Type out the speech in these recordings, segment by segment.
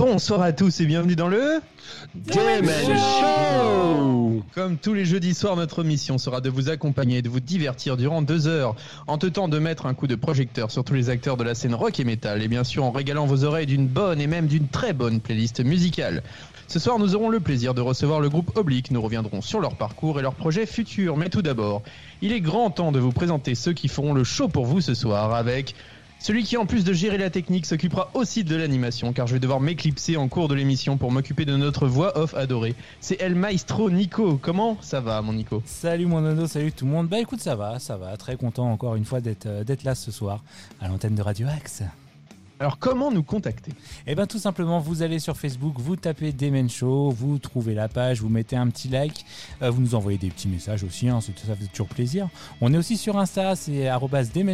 Bonsoir à tous et bienvenue dans le Game Show Comme tous les jeudis soirs, notre mission sera de vous accompagner et de vous divertir durant deux heures, en tentant de mettre un coup de projecteur sur tous les acteurs de la scène rock et metal, et bien sûr en régalant vos oreilles d'une bonne et même d'une très bonne playlist musicale. Ce soir, nous aurons le plaisir de recevoir le groupe Oblique. Nous reviendrons sur leur parcours et leurs projets futurs. Mais tout d'abord, il est grand temps de vous présenter ceux qui feront le show pour vous ce soir avec celui qui, en plus de gérer la technique, s'occupera aussi de l'animation, car je vais devoir m'éclipser en cours de l'émission pour m'occuper de notre voix off adorée. C'est El Maestro Nico. Comment ça va, mon Nico? Salut mon nono, salut tout le monde. Bah écoute, ça va, ça va. Très content encore une fois d'être euh, là ce soir à l'antenne de Radio Axe. Alors, comment nous contacter? Eh ben tout simplement, vous allez sur Facebook, vous tapez Demen Show, vous trouvez la page, vous mettez un petit like, euh, vous nous envoyez des petits messages aussi, hein, ça fait toujours plaisir. On est aussi sur Insta, c'est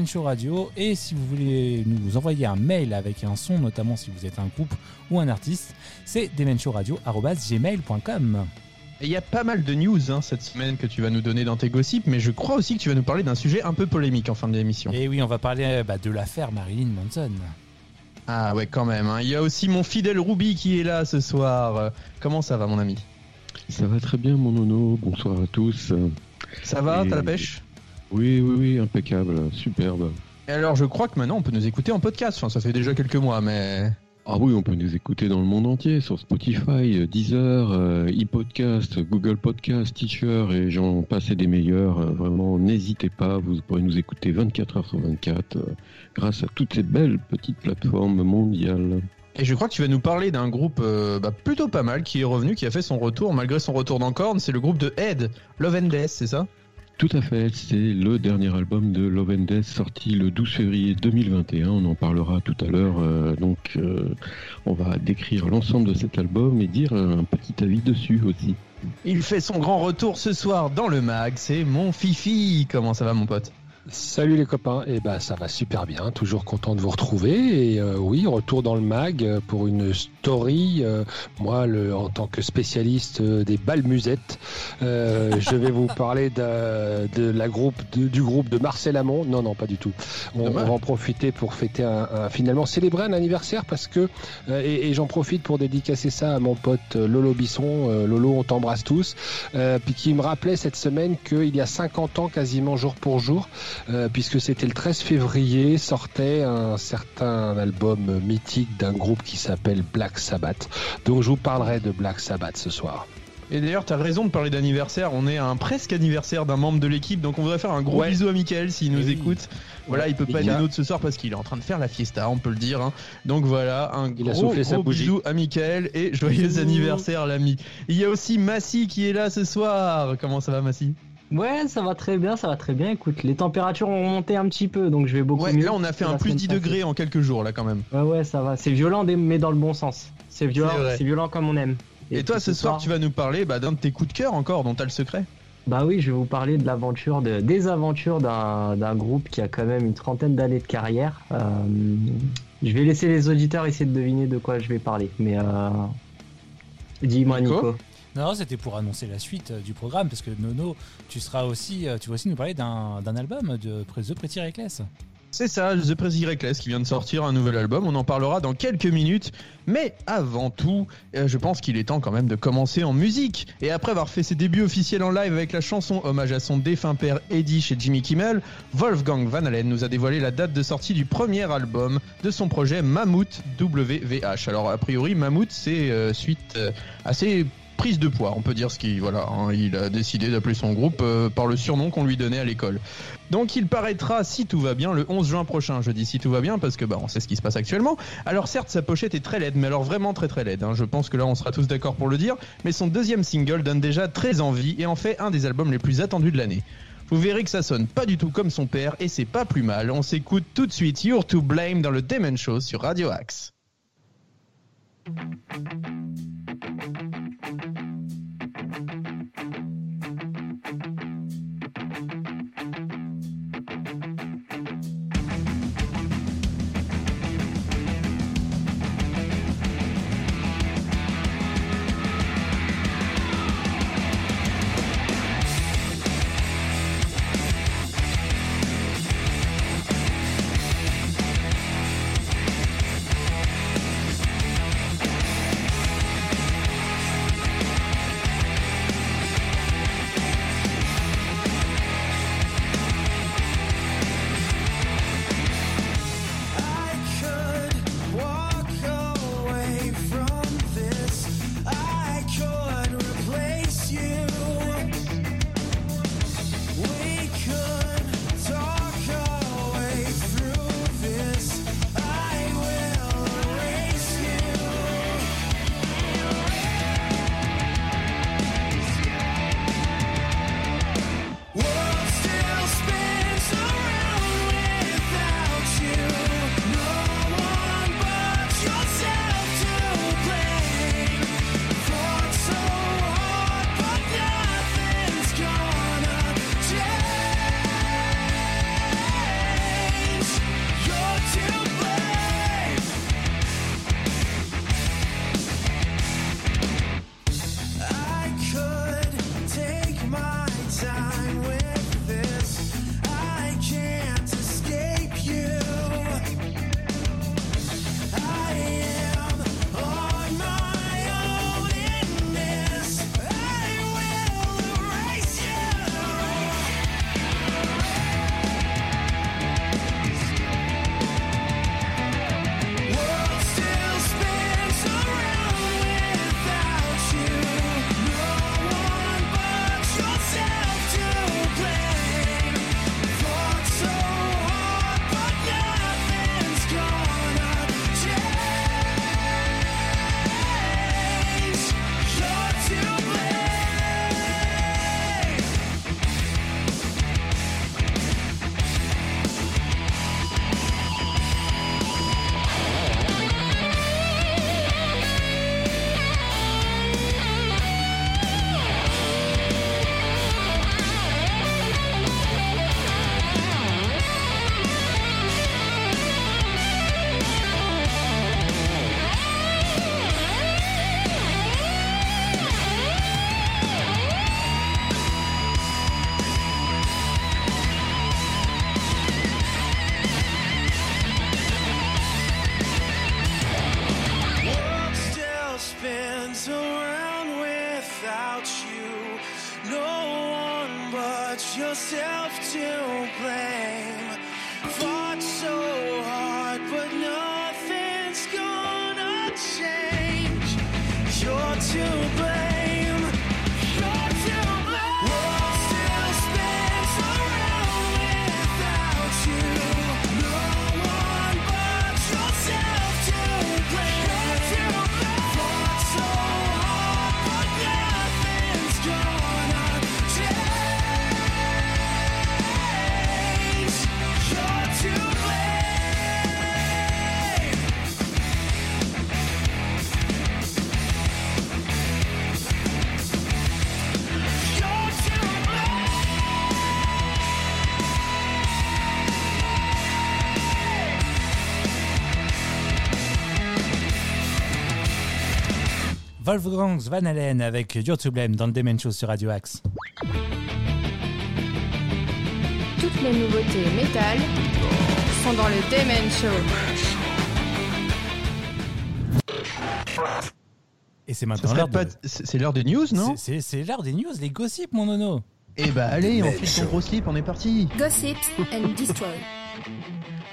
Show Radio. Et si vous voulez nous envoyer un mail avec un son, notamment si vous êtes un groupe ou un artiste, c'est demenshowradio.gmail.com. Il y a pas mal de news hein, cette semaine que tu vas nous donner dans tes gossips, mais je crois aussi que tu vas nous parler d'un sujet un peu polémique en fin de l'émission. Et oui, on va parler euh, bah, de l'affaire Marilyn Manson. Ah ouais, quand même. hein. Il y a aussi mon fidèle Ruby qui est là ce soir. Comment ça va, mon ami? Ça va très bien mon nono, bonsoir à tous. Ça va Et- T'as la pêche? Oui, oui, oui, impeccable, superbe. Et alors, je crois que maintenant on peut nous écouter en podcast. Enfin, ça fait déjà quelques mois, mais. Ah oui, on peut nous écouter dans le monde entier, sur Spotify, Deezer, euh, ePodcast, Google Podcast, Teacher et j'en passe des meilleurs. Euh, vraiment, n'hésitez pas, vous pourrez nous écouter 24 heures sur 24 euh, grâce à toutes ces belles petites plateformes mondiales. Et je crois que tu vas nous parler d'un groupe euh, bah, plutôt pas mal qui est revenu, qui a fait son retour malgré son retour d'encorne. C'est le groupe de Ed, Love and Death, c'est ça? Tout à fait, c'est le dernier album de Love and Death sorti le 12 février 2021. On en parlera tout à l'heure. euh, donc, euh, on va décrire l'ensemble de cet album et dire un petit avis dessus aussi. Il fait son grand retour ce soir dans le mag. C'est mon Fifi. Comment ça va, mon pote? Salut les copains, et ben ça va super bien, toujours content de vous retrouver et euh, oui retour dans le mag pour une story. euh, moi, le, en tant que spécialiste euh, des balles musettes, euh, je vais vous parler de, de la groupe de- du groupe de Marcel Amont. Non non pas du tout. On, on va en profiter pour fêter un, un- finalement célébrer un anniversaire parce que et, et j'en profite pour dédicacer ça à mon pote Lolo Bisson. Lolo, on t'embrasse tous. Puis qui me rappelait cette semaine qu'il y a 50 ans quasiment jour pour jour puisque c'était le 13 février, sortait un certain album mythique d'un groupe qui s'appelle Black Sabbath. Donc je vous parlerai de Black Sabbath ce soir. Et d'ailleurs, t'as raison de parler d'anniversaire. On est à un presque anniversaire d'un membre de l'équipe, donc on voudrait faire un gros Ouais. bisou à Michael s'il nous Oui. écoute. Voilà, il peut pas être nôtres ce soir parce qu'il est en train de faire la fiesta, on peut le dire. hein. Donc voilà, un Il gros, bisou à Michael et joyeux anniversaire l'ami. Il y a aussi Massy qui est là ce soir. Comment ça va Massy? Ouais, ça va très bien, ça va très bien. Écoute, les températures ont monté un petit peu, donc je vais beaucoup Ouais, mieux. là on a fait un plus semaine 10 passée. degrés en quelques jours là quand même. Ouais, ouais, ça va. C'est violent, mais dans le bon sens. C'est violent, C'est violent comme on aime. Et, toi ce soir tu vas nous parler bah, d'un de tes coups de cœur encore dont t'as le secret. Bah oui, je vais vous parler de l'aventure, de, des aventures d'un d'un groupe qui a quand même une trentaine d'années de carrière. Euh, je vais laisser les auditeurs essayer de deviner de quoi je vais parler. Mais euh... dis-moi, Nico Nico. Non, c'était pour annoncer la suite euh, du programme parce que Nono, tu seras aussi, euh, tu vas aussi nous parler d'un album de The Pretty Reckless. C'est ça, The Prezi Reckless qui vient de sortir un nouvel album. On en parlera dans quelques minutes. Mais avant tout, euh, je pense qu'il est temps quand même de commencer en musique. Et après avoir fait ses débuts officiels en live avec la chanson hommage à son défunt père Eddie chez Jimmy Kimmel, Wolfgang Van Halen nous a dévoilé la date de sortie du premier album de son projet Mammoth WVH. Alors a priori, Mammoth c'est suite assez prise de poids, on peut dire ce qui voilà, hein, il a décidé d'appeler son groupe euh, par le surnom qu'on lui donnait à l'école. Donc il paraîtra si tout va bien le 11 juin prochain. Je dis si tout va bien parce que bah on sait ce qui se passe actuellement. Alors certes sa pochette est très laide, mais alors vraiment très très laide. hein. Je pense que là on sera tous d'accord pour le dire. Mais son deuxième single donne déjà très envie et en fait un des albums les plus attendus de l'année. Vous verrez que ça sonne pas du tout comme son père et c'est pas plus mal. On s'écoute tout de suite You're to Blame dans le Demon Show sur Radio Axe. Wolfgang Van Halen avec to Blame dans le Demen Show sur Radio Axe. Toutes les nouveautés métal sont dans le Demen Show. Et c'est maintenant l'heure de... C'est l'heure des news, non C'est- l'heure des news, les gossips, mon nono. Eh bah allez, on file ton gros slip, on est parti. Gossips and Destroy.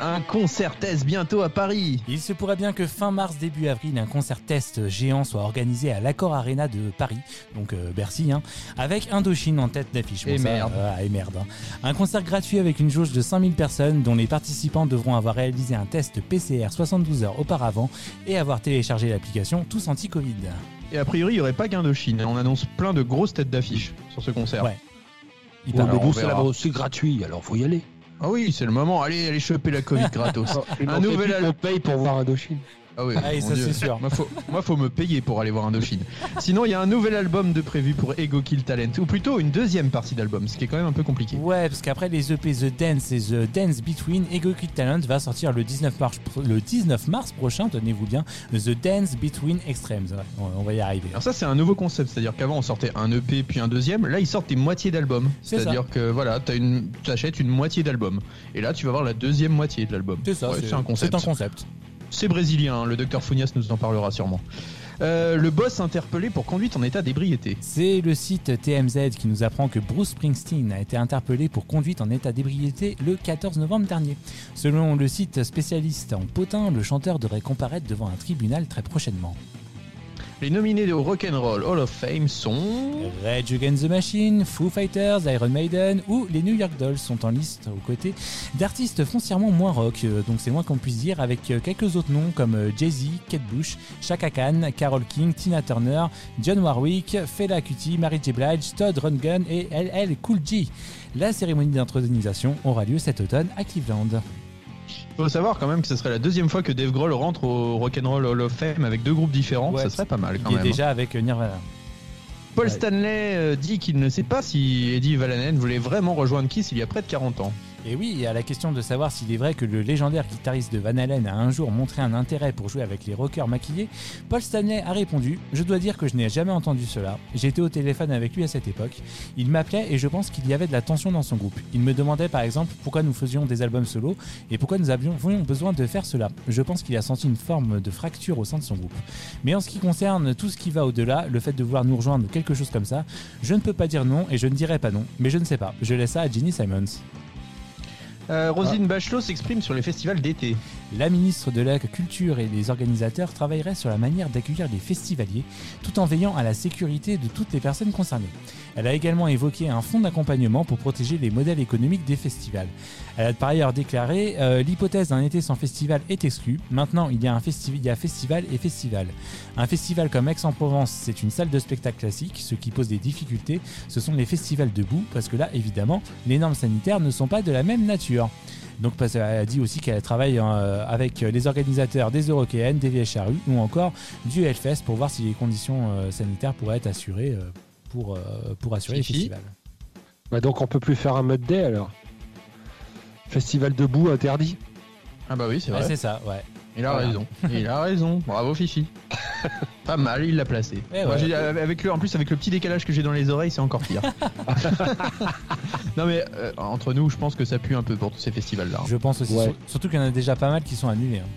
Un concert test bientôt à Paris. Il se pourrait bien que fin mars, début avril, un concert test géant soit organisé à l'Accor Arena de Paris, donc euh, Bercy, hein, avec Indochine en tête d'affiche. Et ça, merde. euh, et merde. hein. Un concert gratuit avec une jauge de 5000 personnes dont les participants devront avoir réalisé un test PCR 72 heures auparavant et avoir téléchargé l'application Tous Anti-Covid. Et a priori, il n'y aurait pas qu'Indochine. On annonce plein de grosses têtes d'affiche sur ce concert. Ouais. Il Ouais, mais nous, c'est gratuit, alors faut y aller. Ah oui, c'est le moment. Allez, allez choper la Covid gratos. Un nouvel album. paye pour voir Indochine. Ah oui, Ah, ça, c'est sûr. Moi faut, moi, faut me payer pour aller voir Indochine. Sinon, il y a un nouvel album de prévu pour Ego Kill Talent, ou plutôt une deuxième partie d'album, ce qui est quand même un peu compliqué. Ouais, parce qu'après les EP The Dance et The Dance Between, Ego Kid Talent va sortir le 19 mars, le 19 mars prochain, tenez-vous bien, The Dance Between Extremes. Ouais, on va y arriver. Alors ça c'est un nouveau concept, c'est-à-dire qu'avant on sortait un EP puis un deuxième, là ils sortent des moitiés d'albums. C'est-à-dire que voilà, t'as une, t'achètes une moitié d'album, et là tu vas voir la deuxième moitié de l'album. C'est ça, Ouais, c'est un concept. C'est un concept. C'est brésilien, hein, le docteur Funias nous en parlera sûrement. Euh, le boss interpellé pour conduite en état d'ébriété. C'est le site TMZ qui nous apprend que Bruce Springsteen a été interpellé pour conduite en état d'ébriété le 14 novembre dernier. Selon le site spécialiste en potin, le chanteur devrait comparaître devant un tribunal très prochainement. Les nominés au Rock'n'Roll Hall of Fame sont... Rage Against the Machine, Foo Fighters, Iron Maiden ou les New York Dolls sont en liste aux côtés d'artistes foncièrement moins rock, euh, donc c'est moins qu'on puisse dire, avec euh, quelques autres noms comme euh, Jay-Z, Kate Bush, Chaka Khan, Carole King, Tina Turner, John Warwick, Fela Kuti, Mary J. Blige, Todd Rundgren et LL Cool J. La cérémonie d'intronisation aura lieu cet automne à Cleveland. Faut savoir quand même que ce serait la deuxième fois que Dave Grohl rentre au Rock'n'Roll Hall of Fame avec deux groupes différents, Ouais, ça serait pas mal quand Il est même. hein. déjà avec euh, Nirvana. Paul Ouais. Stanley euh, dit qu'il ne sait pas si Eddie Valanen voulait vraiment rejoindre Kiss il y a près de 40 ans. Et oui, à la question de savoir s'il est vrai que le légendaire guitariste de Van Halen a un jour montré un intérêt pour jouer avec les rockers maquillés, Paul Stanley a répondu Je dois dire que je n'ai jamais entendu cela. J'étais au téléphone avec lui à cette époque. Il m'appelait et je pense qu'il y avait de la tension dans son groupe. Il me demandait par exemple pourquoi nous faisions des albums solo et pourquoi nous avions besoin de faire cela. Je pense qu'il a senti une forme de fracture au sein de son groupe. Mais en ce qui concerne tout ce qui va au-delà, le fait de vouloir nous rejoindre quelque chose comme ça, je ne peux pas dire non et je ne dirai pas non. Mais je ne sais pas. Je laisse ça à Ginny Simons. Euh. Roselyne Bachelot s'exprime sur les festivals d'été. La ministre de la Culture et les organisateurs travailleraient sur la manière d'accueillir les festivaliers tout en veillant à la sécurité de toutes les personnes concernées. Elle a également évoqué un fonds d'accompagnement pour protéger les modèles économiques des festivals. Elle a par ailleurs déclaré euh, l'hypothèse d'un été sans festival est exclue. Maintenant, il y a un festival, il y a festival et festival. Un festival comme Aix-en-Provence, c'est une salle de spectacle classique. Ce qui pose des difficultés, ce sont les festivals debout, parce que là, évidemment, les normes sanitaires ne sont pas de la même nature. Donc parce qu'elle a dit aussi qu'elle travaille euh, avec les organisateurs des Eurokéennes, des Charrues ou encore du Hellfest pour voir si les conditions euh, sanitaires pourraient être assurées euh, pour, euh, pour assurer Fifi. les festivals. Bah donc on peut plus faire un mode day alors? Festival debout interdit. Ah bah oui, c'est Ouais, vrai. c'est ça, ouais. il a Voilà. raison. Il a raison. Bravo Fifi. pas mal, il l'a placé. Eh Moi, ouais. j'ai- avec le, en plus avec le petit décalage que j'ai dans les oreilles, c'est encore pire. non mais euh, entre nous, je pense que ça pue un peu pour tous ces festivals là. Je pense aussi, Ouais. sur- surtout qu'il y en a déjà pas mal qui sont annulés. hein.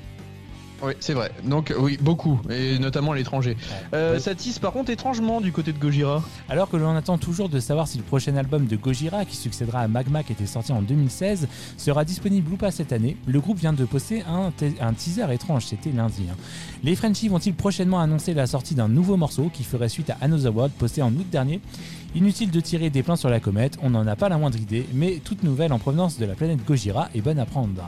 Oui, c'est vrai. Donc oui, beaucoup, et notamment à l'étranger. Euh. Ça tisse par contre étrangement du côté de Gojira. Alors que l'on attend toujours de savoir si le prochain album de Gojira, qui succédera à Magma qui était sorti en 2016, sera disponible ou pas cette année, le groupe vient de poster un, te- un teaser étrange, c'était lundi. hein. Les Frenchies vont-ils prochainement annoncer la sortie d'un nouveau morceau qui ferait suite à Another World posté en août dernier? Inutile de tirer des plans sur la comète, on n'en a pas la moindre idée, mais toute nouvelle en provenance de la planète Gojira est bonne à prendre.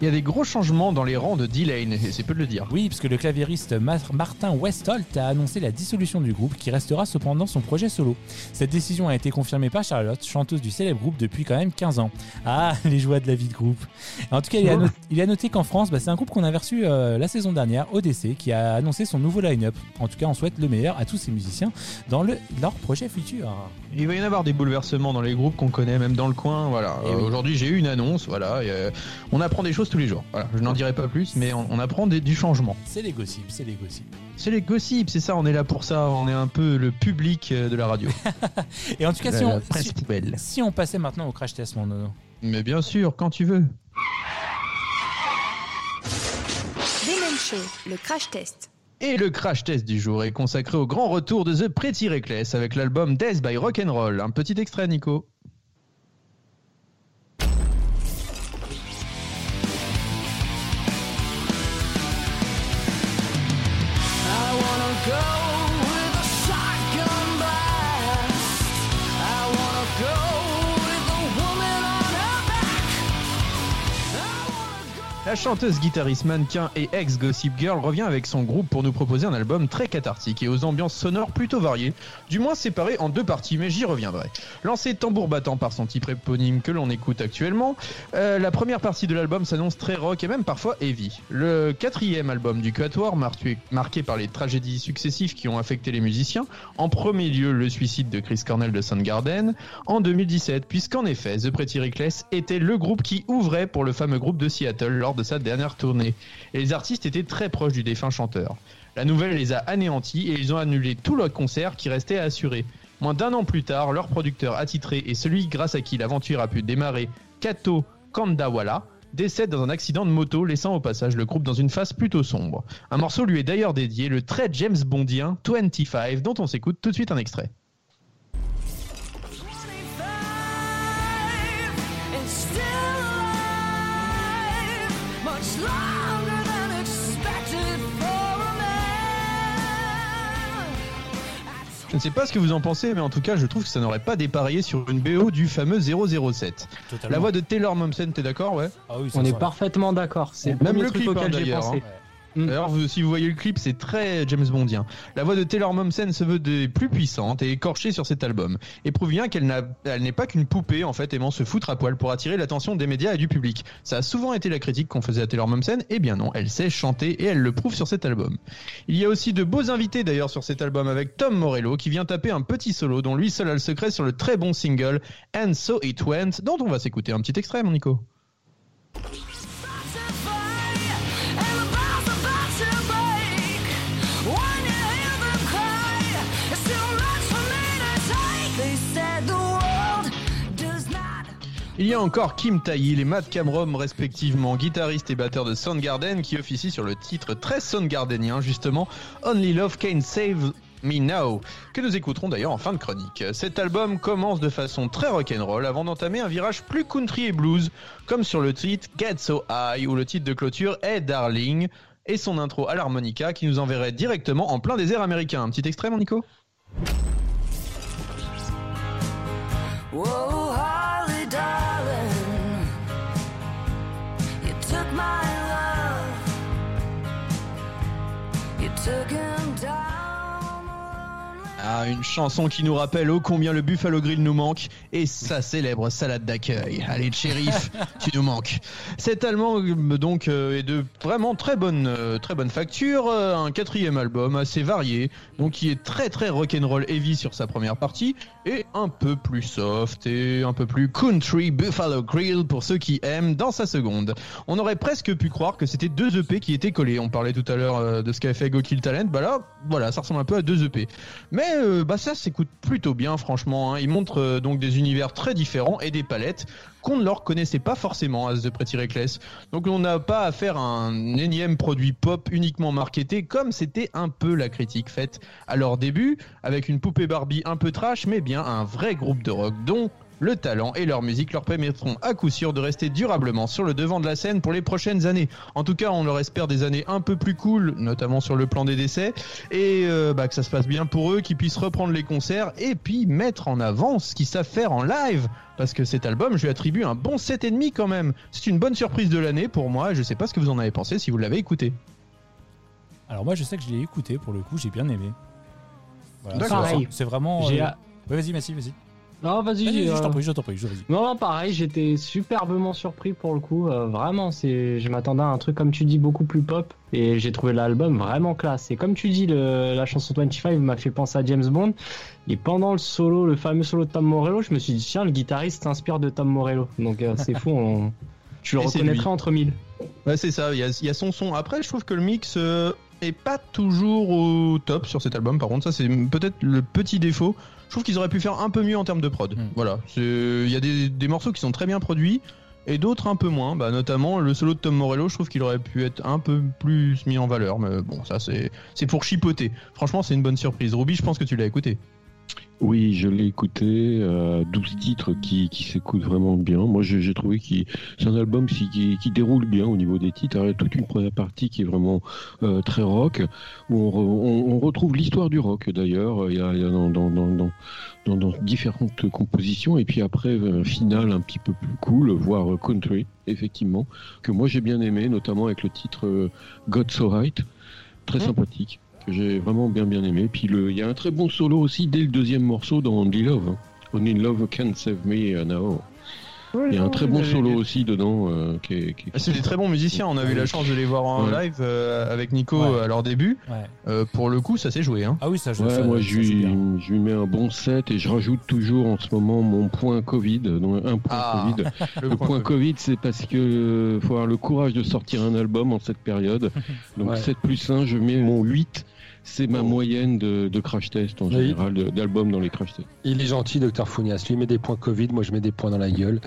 Il y a des gros changements dans les rangs de D-Lane, et c'est peu de le dire. Oui, parce que le claviériste Ma- Martin Westholt a annoncé la dissolution du groupe qui restera cependant son projet solo. Cette décision a été confirmée par Charlotte, chanteuse du célèbre groupe depuis quand même 15 ans. Ah, les joies de la vie de groupe. En tout cas, il a, not- il a noté qu'en France, bah, c'est un groupe qu'on avait reçu euh, la saison dernière, ODC, qui a annoncé son nouveau line-up. En tout cas, on souhaite le meilleur à tous ces musiciens dans le, leur projet futur. Il va y en avoir des bouleversements dans les groupes qu'on connaît, même dans le coin. Voilà. Eh Euh, oui. Aujourd'hui, j'ai eu une annonce. Voilà. et, euh, on apprend des choses tous les jours. Voilà. Je n'en dirai pas plus, mais on, on apprend des- du changement. C'est les gossips, c'est les gossips. C'est les gossips, c'est ça. On est là pour ça. On est un peu le public euh, de la radio. Et en tout cas, La- si on, presse si- poubelle. si on passait maintenant au crash test, mon nono. Mais bien sûr, quand tu veux. Show, le crash test. Et le crash test du jour est consacré au grand retour de The Pretty Reckless avec l'album Death by Rock'n'Roll. Un petit extrait, Nico. La chanteuse, guitariste, mannequin et ex-Gossip Girl revient avec son groupe pour nous proposer un album très cathartique et aux ambiances sonores plutôt variées, du moins séparées en deux parties, mais j'y reviendrai. Lancé tambour battant par son type éponyme que l'on écoute actuellement, euh, la première partie de l'album s'annonce très rock et même parfois heavy. Le quatrième album du Quatuor, marqué par les tragédies successives qui ont affecté les musiciens, en premier lieu le suicide de Chris Cornell de Soundgarden, en 2017, puisqu'en effet, The Pretty Reckless était le groupe qui ouvrait pour le fameux groupe de Seattle lors de sa dernière tournée. Et les artistes étaient très proches du défunt chanteur. La nouvelle les a anéantis et ils ont annulé tout leur concert qui restait à assurer. Moins d'un an plus tard, leur producteur attitré et celui grâce à qui l'aventure a pu démarrer, Kato Kandawala, décède dans un accident de moto, laissant au passage le groupe dans une phase plutôt sombre. Un morceau lui est d'ailleurs dédié, le très James Bondien 25, dont on s'écoute tout de suite un extrait. Je ne sais pas ce que vous en pensez, mais en tout cas, je trouve que ça n'aurait pas dépareillé sur une BO du fameux 007. Totalement. La voix de Taylor Momsen, t'es d'accord, ouais Ah oui, On est parfaitement d'accord. C'est Même le truc clip, auquel hein, j'ai d'ailleurs, pensé. hein. D'ailleurs, vous- si vous voyez le clip, c'est très James Bondien. La voix de Taylor Momsen se veut des plus puissantes et écorchée sur cet album, et prouve bien qu'elle n'est pas qu'une poupée en fait aimant se foutre à poil pour attirer l'attention des médias et du public. Ça a souvent été la critique qu'on faisait à Taylor Momsen, et bien non, elle sait chanter et elle le prouve sur cet album. Il y a aussi de beaux invités d'ailleurs sur cet album avec Tom Morello qui vient taper un petit solo dont lui seul a le secret sur le très bon single And So It Went, dont on va s'écouter un petit extrait, mon Nico. Il y a encore Kim Tail et Matt Cameron, respectivement guitariste et batteur de Soundgarden, qui officient sur le titre très Soundgardenien, justement Only Love Can Save Me Now, que nous écouterons d'ailleurs en fin de chronique. Cet album commence de façon très rock'n'roll avant d'entamer un virage plus country et blues, comme sur le titre Get So High, où le titre de clôture est Darling, et son intro à l'harmonica qui nous enverrait directement en plein désert américain. Un petit extrait, mon Nico? Took him down. Ah, une chanson qui nous rappelle ô combien le Buffalo Grill nous manque et sa célèbre salade d'accueil. Allez, shérif, tu nous manques. Cet allemand donc euh, est de vraiment très bonne euh, très bonne facture, euh, un quatrième album assez varié, donc qui est très très rock'n'roll heavy sur sa première partie et un peu plus soft et un peu plus country Buffalo Grill pour ceux qui aiment dans sa seconde. On aurait presque pu croire que c'était deux EP qui étaient collés. On parlait tout à l'heure de ce qu'avait fait Go Kill Talent, bah là voilà, ça ressemble un peu à deux EP. Mais Euh, bah ça s'écoute plutôt bien franchement. hein. Il montre euh, donc des univers très différents et des palettes qu'on ne leur connaissait pas forcément à The Pretty. Donc on n'a pas à faire un énième produit pop uniquement marketé comme c'était un peu la critique faite à leur début avec une poupée Barbie un peu trash mais bien un vrai groupe de rock dont le talent et leur musique leur permettront à coup sûr de rester durablement sur le devant de la scène pour les prochaines années. En tout cas, on leur espère des années un peu plus cool, notamment sur le plan des décès, et euh, bah, que ça se passe bien pour eux, qu'ils puissent reprendre les concerts et puis mettre en avant ce qu'ils savent faire en live. Parce que cet album, je lui attribue un bon 7,5 quand même. C'est une bonne surprise de l'année pour moi. Je sais pas ce que vous en avez pensé si vous l'avez écouté. Alors moi je sais que je l'ai écouté pour le coup, j'ai bien aimé. Voilà, D'accord. c'est- C'est vraiment. Euh, a- ouais, vas-y, vas-y. Non, vas-y. Vas-y, euh, Je t'en prie, je t'en prie, je- vas-y. Non, non, pareil, j'étais superbement surpris pour le coup. euh, vraiment, c'est, je m'attendais à un truc comme tu dis beaucoup plus pop et j'ai trouvé l'album vraiment classe. Et comme tu dis, le, la chanson 25 m'a fait penser à James Bond. Et pendant le solo, le fameux solo de Tom Morello, je me suis dit tiens, le guitariste s'inspire de Tom Morello. Donc euh, c'est fou, on- tu le Et reconnaîtrais entre mille. Ouais, c'est ça. Il y a, il y a son son. Après, je trouve que le mix est pas toujours au top sur cet album. Par contre, ça c'est peut-être le petit défaut. Je trouve qu'ils auraient pu faire un peu mieux en termes de prod. Mm. Voilà. Il y a des, des morceaux qui sont très bien produits et d'autres un peu moins. Bah, notamment le solo de Tom Morello, je trouve qu'il aurait pu être un peu plus mis en valeur. Mais bon, ça c'est c'est pour chipoter. Franchement, c'est une bonne surprise. Ruby, je pense que tu l'as écouté. Oui, je l'ai écouté, euh, 12 titres qui, qui s'écoutent vraiment bien. Moi, j'ai trouvé que c'est un album qui, déroule bien au niveau des titres. Il y a toute une première partie qui est vraiment euh, très rock, où on, re- on- on retrouve l'histoire du rock d'ailleurs. Il y a, il y a dans, dans, dans, dans, dans- dans différentes compositions, et puis après un final un petit peu plus cool, voire country, effectivement, que moi j'ai bien aimé, notamment avec le titre euh, God So Right, très sympathique que j'ai vraiment bien bien aimé. Puis le, il y a un très bon solo aussi dès le deuxième morceau dans Only Love. hein. Only Love Can Save Me Now. Il y a un très bon solo aussi dedans. euh, qui est, qui est- Ah, C'est des très bons musiciens. On a eu la chance de les voir en Ouais. live euh, avec Nico Ouais. à leur début. Ouais. Euh, pour le coup, ça s'est joué. Hein. Ah oui, ça joue. Ça, moi ça je lui, bien. je lui mets un bon 7 et je rajoute toujours en ce moment mon point Covid, donc un point Ah, Covid. Le Le point point Covid. Covid, c'est parce que euh, faut avoir le courage de sortir un album en cette période. Donc Ouais. 7 plus 1, je mets mon 8. C'est ma moyenne de, de crash test en Oui. général, d'albums dans les crash tests. Il est gentil, docteur Founias. Lui met des points Covid, moi je mets des points dans la gueule.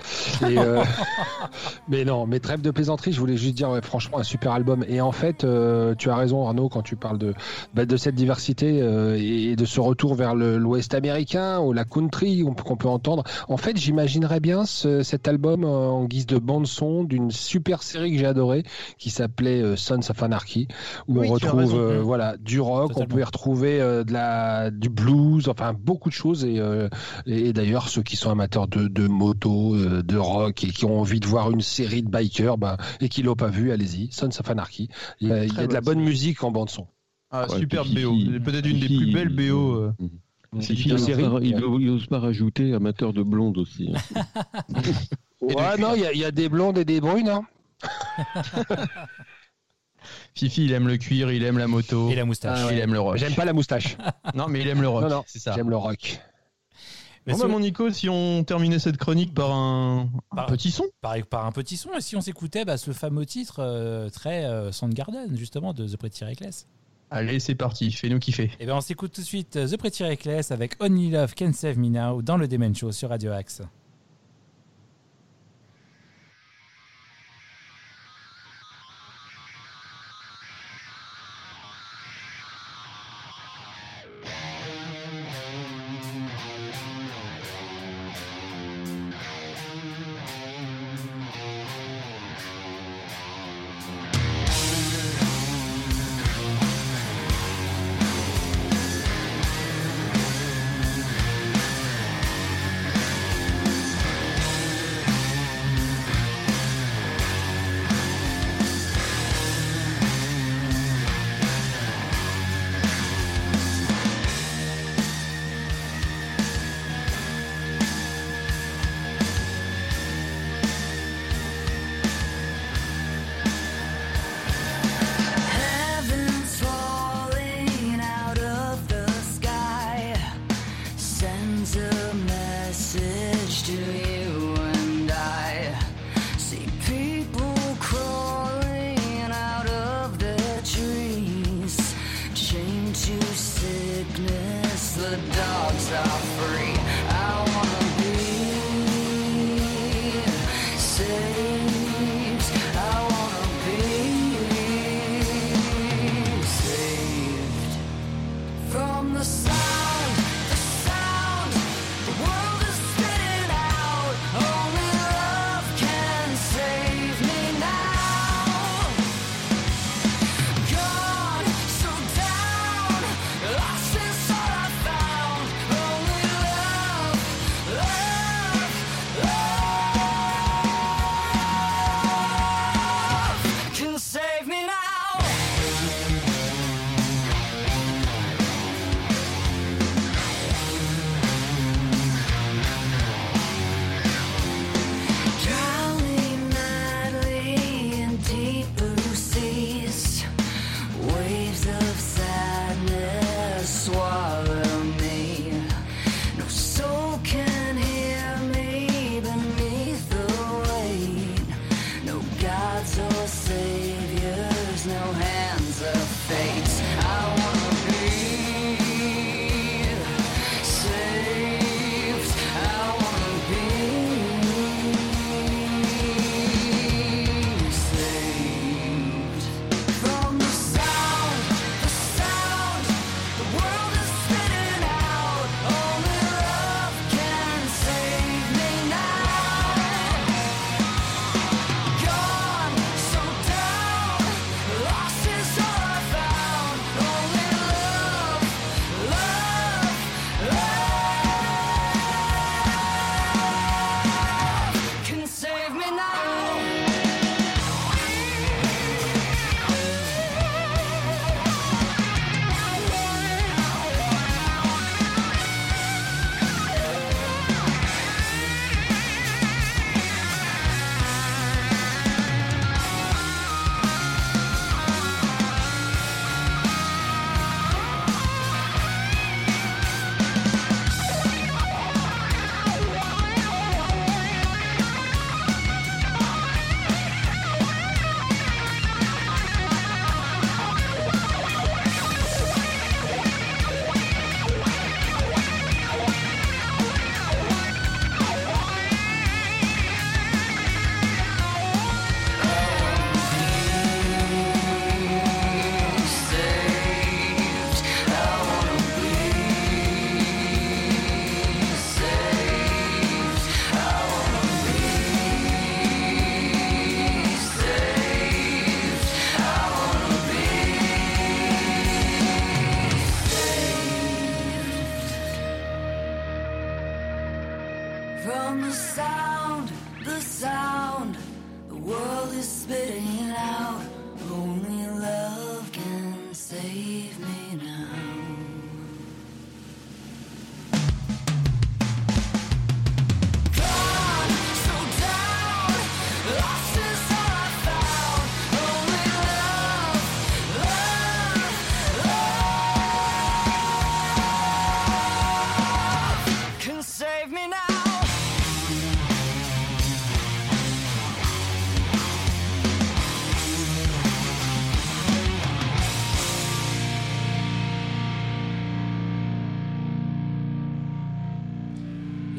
Et, euh, mais non, mais trêve de plaisanterie, je voulais juste dire, ouais, franchement, un super album. Et en fait, euh, tu as raison, Arnaud, quand tu parles de, bah, de cette diversité euh, et de ce retour vers l'Ouest américain ou la country on- qu'on peut entendre. En fait, j'imaginerais bien ce- cet album euh, en guise de bande-son d'une super série que j'ai adorée qui s'appelait euh, Sons of Anarchy, où Oui, on retrouve raison. euh, voilà, du rock, on Totalement. peut y retrouver euh, de la, du blues, enfin beaucoup de choses. Et, euh, et, d'ailleurs, ceux qui sont amateurs de, de moto, euh, de rock et qui ont envie de voir une série de bikers bah, et qui l'ont pas vu, allez-y, Sons of Anarchy. Il y a, il y a Très de la bonne musique en bande son. Ah, Ouais, superbe puis BO. Peut-être une des plus belles BO. euh. Mhm. Une il ose série. pas- rajouter amateur de blonde aussi. hein. Ouais, non, il y, a- il y a des blondes et des brunes. Hein. Fifi, il aime le cuir, il aime la moto. Et la moustache. Ah ouais. Il aime le rock. J'aime pas la moustache. Non, mais il aime le rock. Non, non, c'est ça. J'aime le rock. Mais Bon, si bah, on- mon Nico, si on terminait cette chronique par un, un Par- petit son. par, par un petit son, et si on s'écoutait bah, ce fameux titre euh, très euh, Soundgarden, justement, de The Pretty Reckless Allez, c'est parti, fais-nous kiffer. Et bien on s'écoute tout de suite euh, The Pretty Reckless avec Only Love Can Save Me Now dans le Demen Show sur Radio Axe.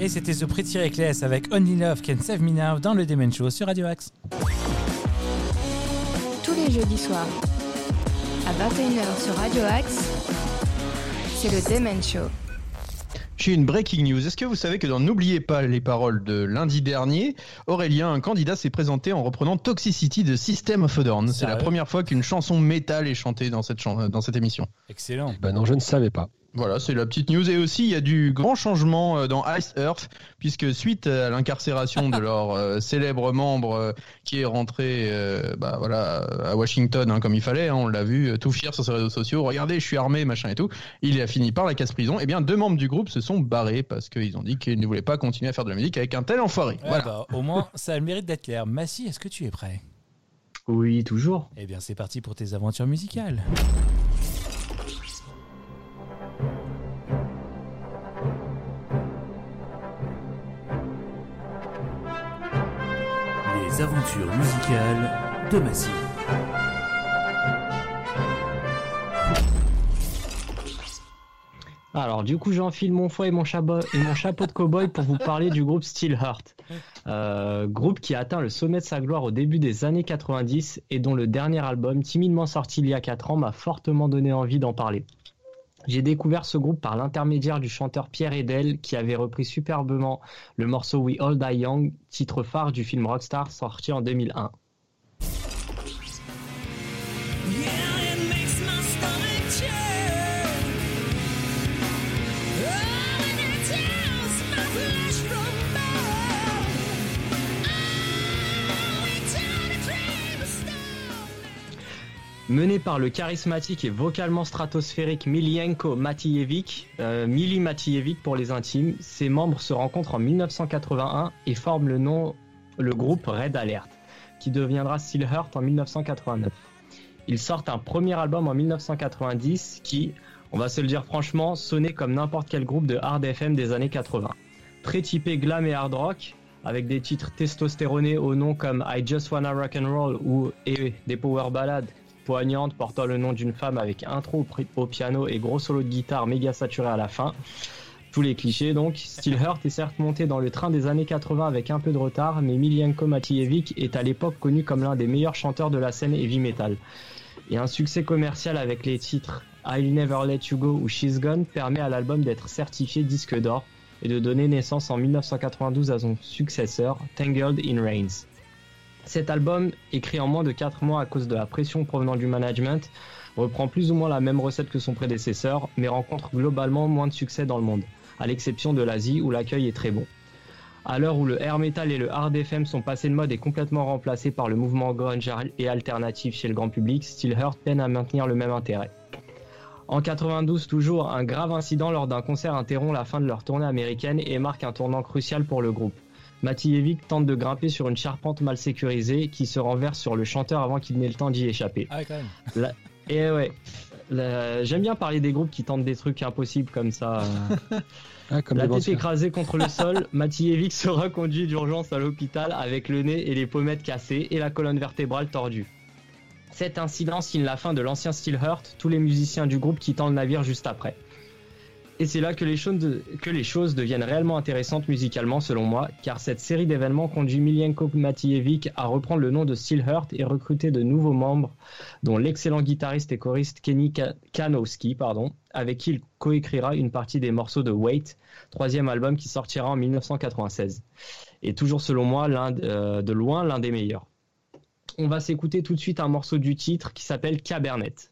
Et c'était The Pretty Reckless avec Only Love Can Save Me Now dans le Demen Show sur Radio Axe. Tous les jeudis soirs, à 21h sur Radio Axe, c'est le Demen Show. J'ai une breaking news. Est-ce que vous savez que dans N'oubliez pas les paroles de lundi dernier, Aurélien, un candidat, s'est présenté en reprenant Toxicity de System of a Down. C'est la première fois qu'une chanson métal est chantée dans cette, chan- dans cette émission. Excellent. Bah non, je ne savais pas. Voilà, c'est la petite news. Et aussi, il y a du grand changement euh, dans Ice Earth, puisque suite à l'incarcération de leur euh, célèbre membre euh, qui est rentré euh, bah, voilà, à Washington, hein, comme il fallait, hein, on l'a vu, tout fier sur ses réseaux sociaux, regardez, je suis armé, machin et tout, il a fini par la casse-prison. Et bien, deux membres du groupe se sont barrés parce qu'ils ont dit qu'ils ne voulaient pas continuer à faire de la musique avec un tel enfoiré. Ouais, voilà. bah, au moins, ça a le mérite d'être clair. Massy, est-ce que tu es prêt? Oui, toujours. Eh bien, c'est parti pour tes aventures musicales. Aventures musicales de Massy. Alors, du coup, j'enfile mon foie et mon, chapeau, et mon chapeau de cowboy pour vous parler du groupe Steelheart. Euh, groupe qui a atteint le sommet de sa gloire au début des années 90 et dont le dernier album, timidement sorti il y a 4 ans, m'a fortement donné envie d'en parler. J'ai découvert ce groupe par l'intermédiaire du chanteur Pierre Edel qui avait repris superbement le morceau We All Die Young, titre phare du film Rockstar sorti en 2001. Mené par le charismatique et vocalement stratosphérique Milienko Matijevic, euh, Mili Matijevic pour les intimes, ses membres se rencontrent en 1981 et forment le nom, le groupe Red Alert, qui deviendra Steelheart en 1989. Ils sortent un premier album en 1990 qui, on va se le dire franchement, sonnait comme n'importe quel groupe de hard FM des années 80. Très typé glam et hard rock, avec des titres testostéronés au nom comme I Just Wanna Rock and Roll ou et des power ballades poignantes portant le nom d'une femme avec intro au piano et gros solo de guitare méga saturé à la fin. Tous les clichés donc. Steelheart est certes monté dans le train des années 80 avec un peu de retard, mais Milienko Matijevic est à l'époque connu comme l'un des meilleurs chanteurs de la scène heavy metal. Et un succès commercial avec les titres I'll Never Let You Go ou She's Gone permet à l'album d'être certifié disque d'or et de donner naissance en 1992 à son successeur, Tangled in Rains. Cet album, écrit en moins de 4 mois à cause de la pression provenant du management, reprend plus ou moins la même recette que son prédécesseur, mais rencontre globalement moins de succès dans le monde, à l'exception de l'Asie où l'accueil est très bon. À l'heure où le air metal et le hard FM sont passés de mode et complètement remplacés par le mouvement grunge et alternatif chez le grand public, Steelheart peine à maintenir le même intérêt. En 92 toujours, un grave incident lors d'un concert interrompt la fin de leur tournée américaine et marque un tournant crucial pour le groupe. Matijevic tente de grimper sur une charpente mal sécurisée qui se renverse sur le chanteur avant qu'il n'ait le temps d'y échapper. Ah quand même. Et ouais, la- j'aime bien parler des groupes qui tentent des trucs impossibles comme ça. Ah, comme La tête écrasée contre le sol, Matijevic sera conduit d'urgence à l'hôpital avec le nez et les pommettes cassées et la colonne vertébrale tordue. Cet incident signe la fin de l'ancien Steelheart, tous les musiciens du groupe quittant le navire juste après. Et c'est là que les, choses deviennent réellement intéressantes musicalement selon moi, car cette série d'événements conduit Milienko Matijevic à reprendre le nom de Steelheart et recruter de nouveaux membres, dont l'excellent guitariste et choriste Kenny Ka- Kanowski, avec qui il coécrira une partie des morceaux de Wait, troisième album qui sortira en 1996. Et toujours selon moi, euh, de loin l'un des meilleurs. On va s'écouter tout de suite un morceau du titre qui s'appelle Cabernet.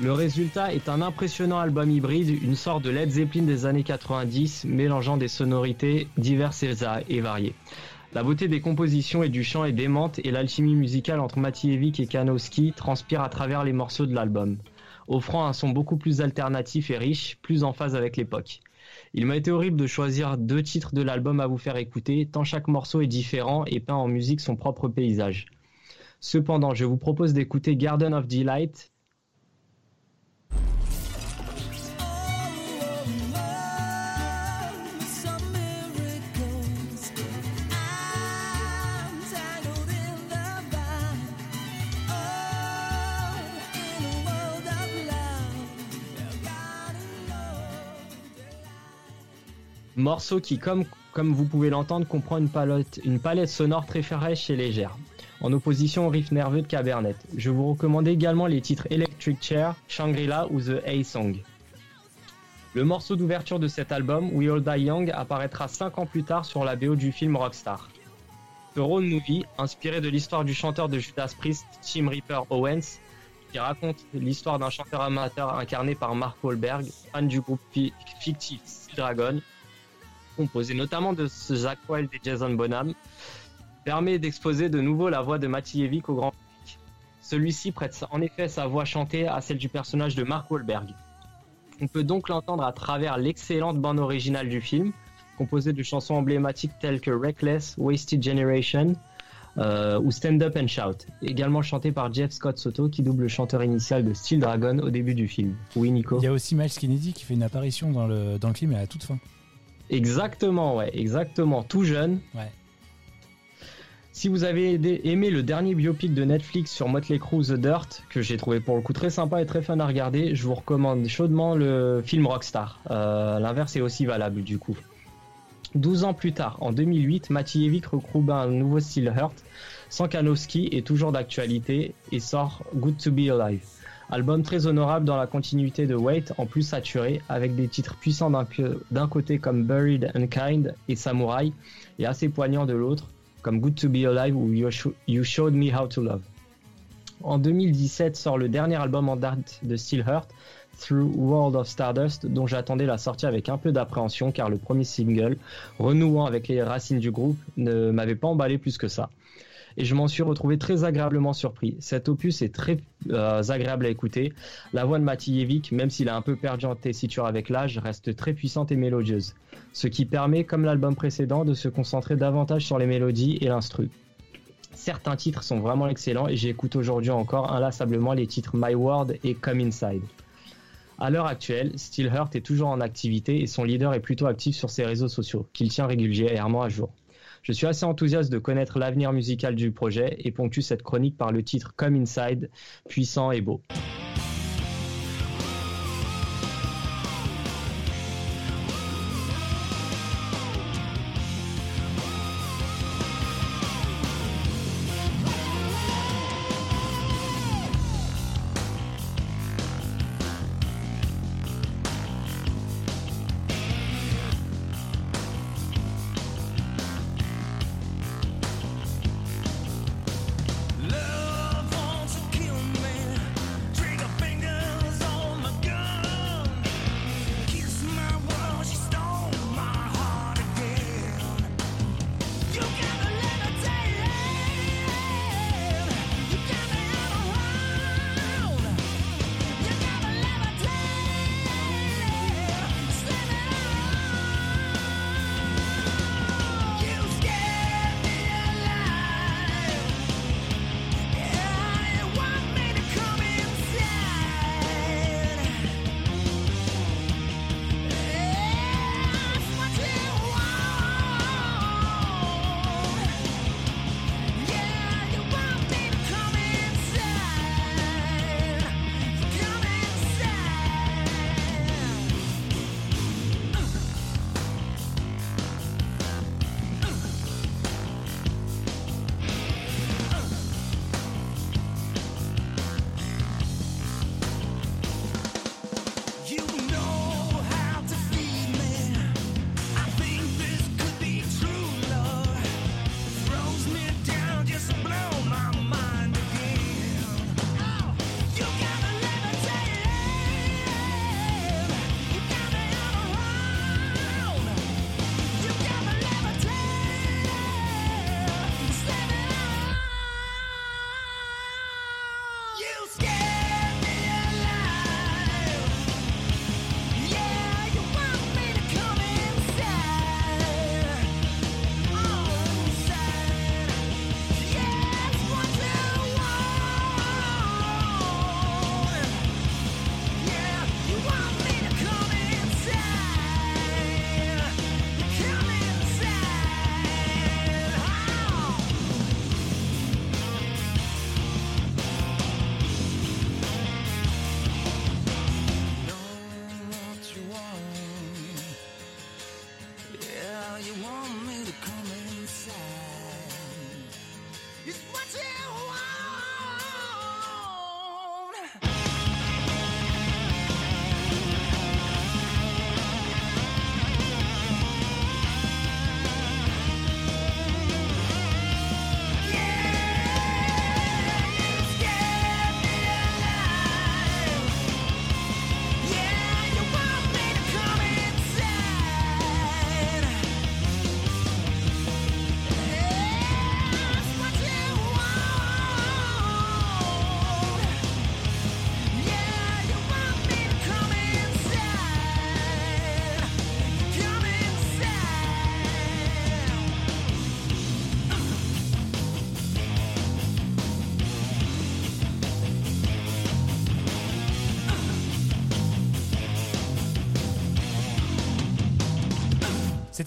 Le résultat est un impressionnant album hybride, une sorte de Led Zeppelin des années 90, mélangeant des sonorités diverses et va- et variées. La beauté des compositions et du chant est démente et l'alchimie musicale entre Matijevic et Kanowski transpire à travers les morceaux de l'album, offrant un son beaucoup plus alternatif et riche, plus en phase avec l'époque. Il m'a été horrible de choisir deux titres de l'album à vous faire écouter, tant chaque morceau est différent et peint en musique son propre paysage. Cependant, je vous propose d'écouter Garden of Delight, Morceau qui, comme, comme vous pouvez l'entendre, comprend une palette, une palette sonore très fraîche et légère, en opposition au riff nerveux de Cabernet. Je vous recommande également les titres Electric Chair, Shangri-La ou The A-Song. Le morceau d'ouverture de cet album, We All Die Young, apparaîtra 5 ans plus tard sur la BO du film Rockstar. The Road Movie, inspiré de l'histoire du chanteur de Judas Priest, Tim Reaper Owens, qui raconte l'histoire d'un chanteur amateur incarné par Mark Wahlberg, fan du groupe fi- fictif Dragon, composé notamment de Zach Wild et Jason Bonham, permet d'exposer de nouveau la voix de Matijevic au grand public. Celui-ci prête en effet sa voix chantée à celle du personnage de Mark Wahlberg. On peut donc l'entendre à travers l'excellente bande originale du film, composée de chansons emblématiques telles que Reckless, Wasted Generation, euh, ou Stand Up and Shout, également chanté par Jeff Scott Soto qui double le chanteur initial de Steel Dragon au début du film. Oui Nico? Il y a aussi Miles Kennedy qui fait une apparition dans le, dans le film à la toute fin. Exactement, ouais, exactement, tout jeune. Ouais. Si vous avez aimé le dernier biopic de Netflix sur Motley Crue The Dirt, que j'ai trouvé pour le coup très sympa et très fun à regarder, je vous recommande chaudement le film Rockstar. Euh, L'inverse est aussi valable du coup. 12 ans plus tard, en 2008, Matijevik recoupe un nouveau style Hurt. Sankanowski est toujours d'actualité et sort Good to Be Alive. Album très honorable dans la continuité de Wait, en plus saturé, avec des titres puissants d'un côté comme Buried and Kind et Samurai, et assez poignants de l'autre, comme Good to Be Alive ou You, Sho- You Showed Me How to Love. En 2017 sort le dernier album en date de Steel Hurt, Through World of Stardust, dont j'attendais la sortie avec un peu d'appréhension car le premier single, renouant avec les racines du groupe, ne m'avait pas emballé plus que ça. Et je m'en suis retrouvé très agréablement surpris. Cet opus est très euh, agréable à écouter. La voix de Matijevic, même s'il a un peu perdu en tessiture avec l'âge, reste très puissante et mélodieuse. Ce qui permet, comme l'album précédent, de se concentrer davantage sur les mélodies et l'instru. Certains titres sont vraiment excellents et j'écoute aujourd'hui encore inlassablement les titres My World et Come Inside. À l'heure actuelle, Steel Hurt est toujours en activité et son leader est plutôt actif sur ses réseaux sociaux, qu'il tient régulièrement à jour. Je suis assez enthousiaste de connaître l'avenir musical du projet et ponctue cette chronique par le titre Come Inside, puissant et beau.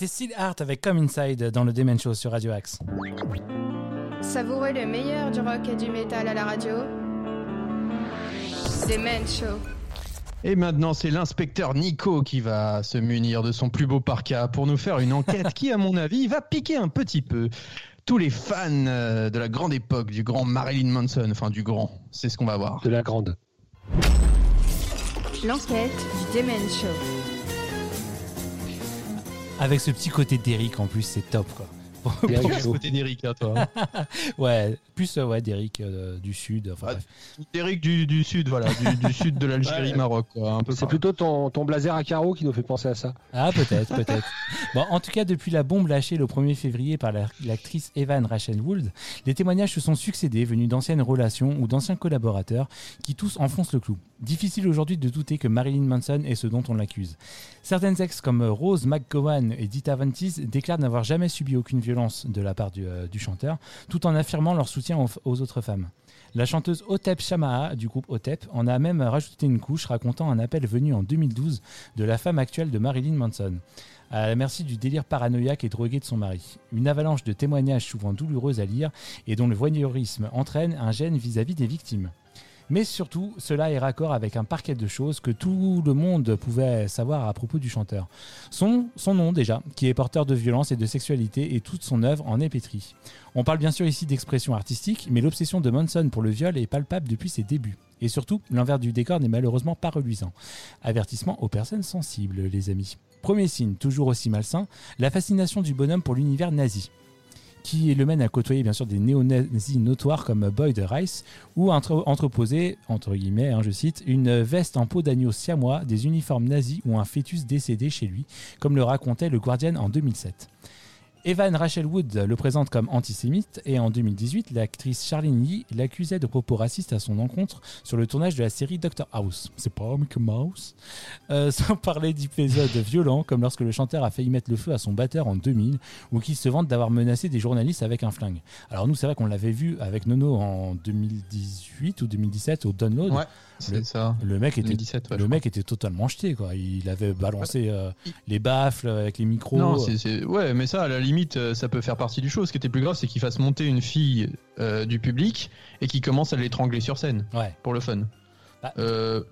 C'était Sid Art avec Come Inside dans le Demen Show sur Radio Axe. Savourez le meilleur du rock et du métal à la radio. C'est Men Show. Et maintenant, c'est l'inspecteur Nico qui va se munir de son plus beau parka pour nous faire une enquête qui, à mon avis, va piquer un petit peu tous les fans euh, de la grande époque du grand Marilyn Manson. Enfin, du grand. C'est ce qu'on va voir. De la grande. L'enquête du Demen Show. Avec ce petit côté d'Eric en plus, c'est top quoi. Côté d'Eric, hein, toi. ouais, plus euh, ouais, d'Eric euh, du Sud. Enfin, Ah, bref. D'Eric du, du sud, voilà, du, du sud de l'Algérie, Ouais. Maroc, C'est plutôt ton, ton blazer à carreaux qui nous fait penser à ça. Ah, peut-être, peut-être. Bon, en tout cas, depuis la bombe lâchée le 1er février par la- l'actrice Evan Rachel Wood, les témoignages se sont succédés venus d'anciennes relations ou d'anciens collaborateurs qui tous enfoncent le clou. Difficile aujourd'hui de douter que Marilyn Manson est ce dont on l'accuse. Certaines ex comme Rose McGowan et Dita Ventis déclarent n'avoir jamais subi aucune violence de la part du, euh, chanteur, tout en affirmant leur soutien aux, aux autres femmes. La chanteuse Otep Shamaha du groupe Otep en a même rajouté une couche racontant un appel venu en 2012 de la femme actuelle de Marilyn Manson, à la merci du délire paranoïaque et drogué de son mari. Une avalanche de témoignages souvent douloureux à lire et dont le voyeurisme entraîne un gêne vis-à-vis des victimes. Mais surtout, cela est raccord avec un parquet de choses que tout le monde pouvait savoir à propos du chanteur. Son, nom déjà, qui est porteur de violence et de sexualité, et toute son œuvre en est pétrie. On parle bien sûr ici d'expression artistique, mais l'obsession de Manson pour le viol est palpable depuis ses débuts. Et surtout, l'envers du décor n'est malheureusement pas reluisant. Avertissement aux personnes sensibles, les amis. Premier signe, toujours aussi malsain, la fascination du bonhomme pour l'univers nazi qui le mène à côtoyer bien sûr des néo-nazis notoires comme Boyd Rice ou entre- entreposer, entre guillemets, hein, je cite, une veste en peau d'agneau siamois, des uniformes nazis ou un fœtus décédé chez lui, comme le racontait le Guardian en 2007. Evan Rachel Wood le présente comme antisémite et en 2018, l'actrice Charlene Lee l'accusait de propos racistes à son encontre sur le tournage de la série Doctor House. C'est pas Mickey Mouse? Euh, Sans parler d'épisodes violents comme lorsque le chanteur a failli mettre le feu à son batteur en 2000 ou qui se vante d'avoir menacé des journalistes avec un flingue. Alors nous, c'est vrai qu'on l'avait vu avec Nono en 2018 ou 2017 au Download. Ouais, c'est ça. Le mec était 2017, ouais, le mec était totalement jeté quoi. Il avait balancé euh, les baffles avec les micros. Non, c'est, c'est- ouais, mais ça, à la limite, euh, ça peut faire partie du show. Ce qui était plus grave, c'est qu'il fasse monter une fille euh, du public et qu'il commence à l'étrangler sur scène Ouais. pour le fun. Bah. Euh,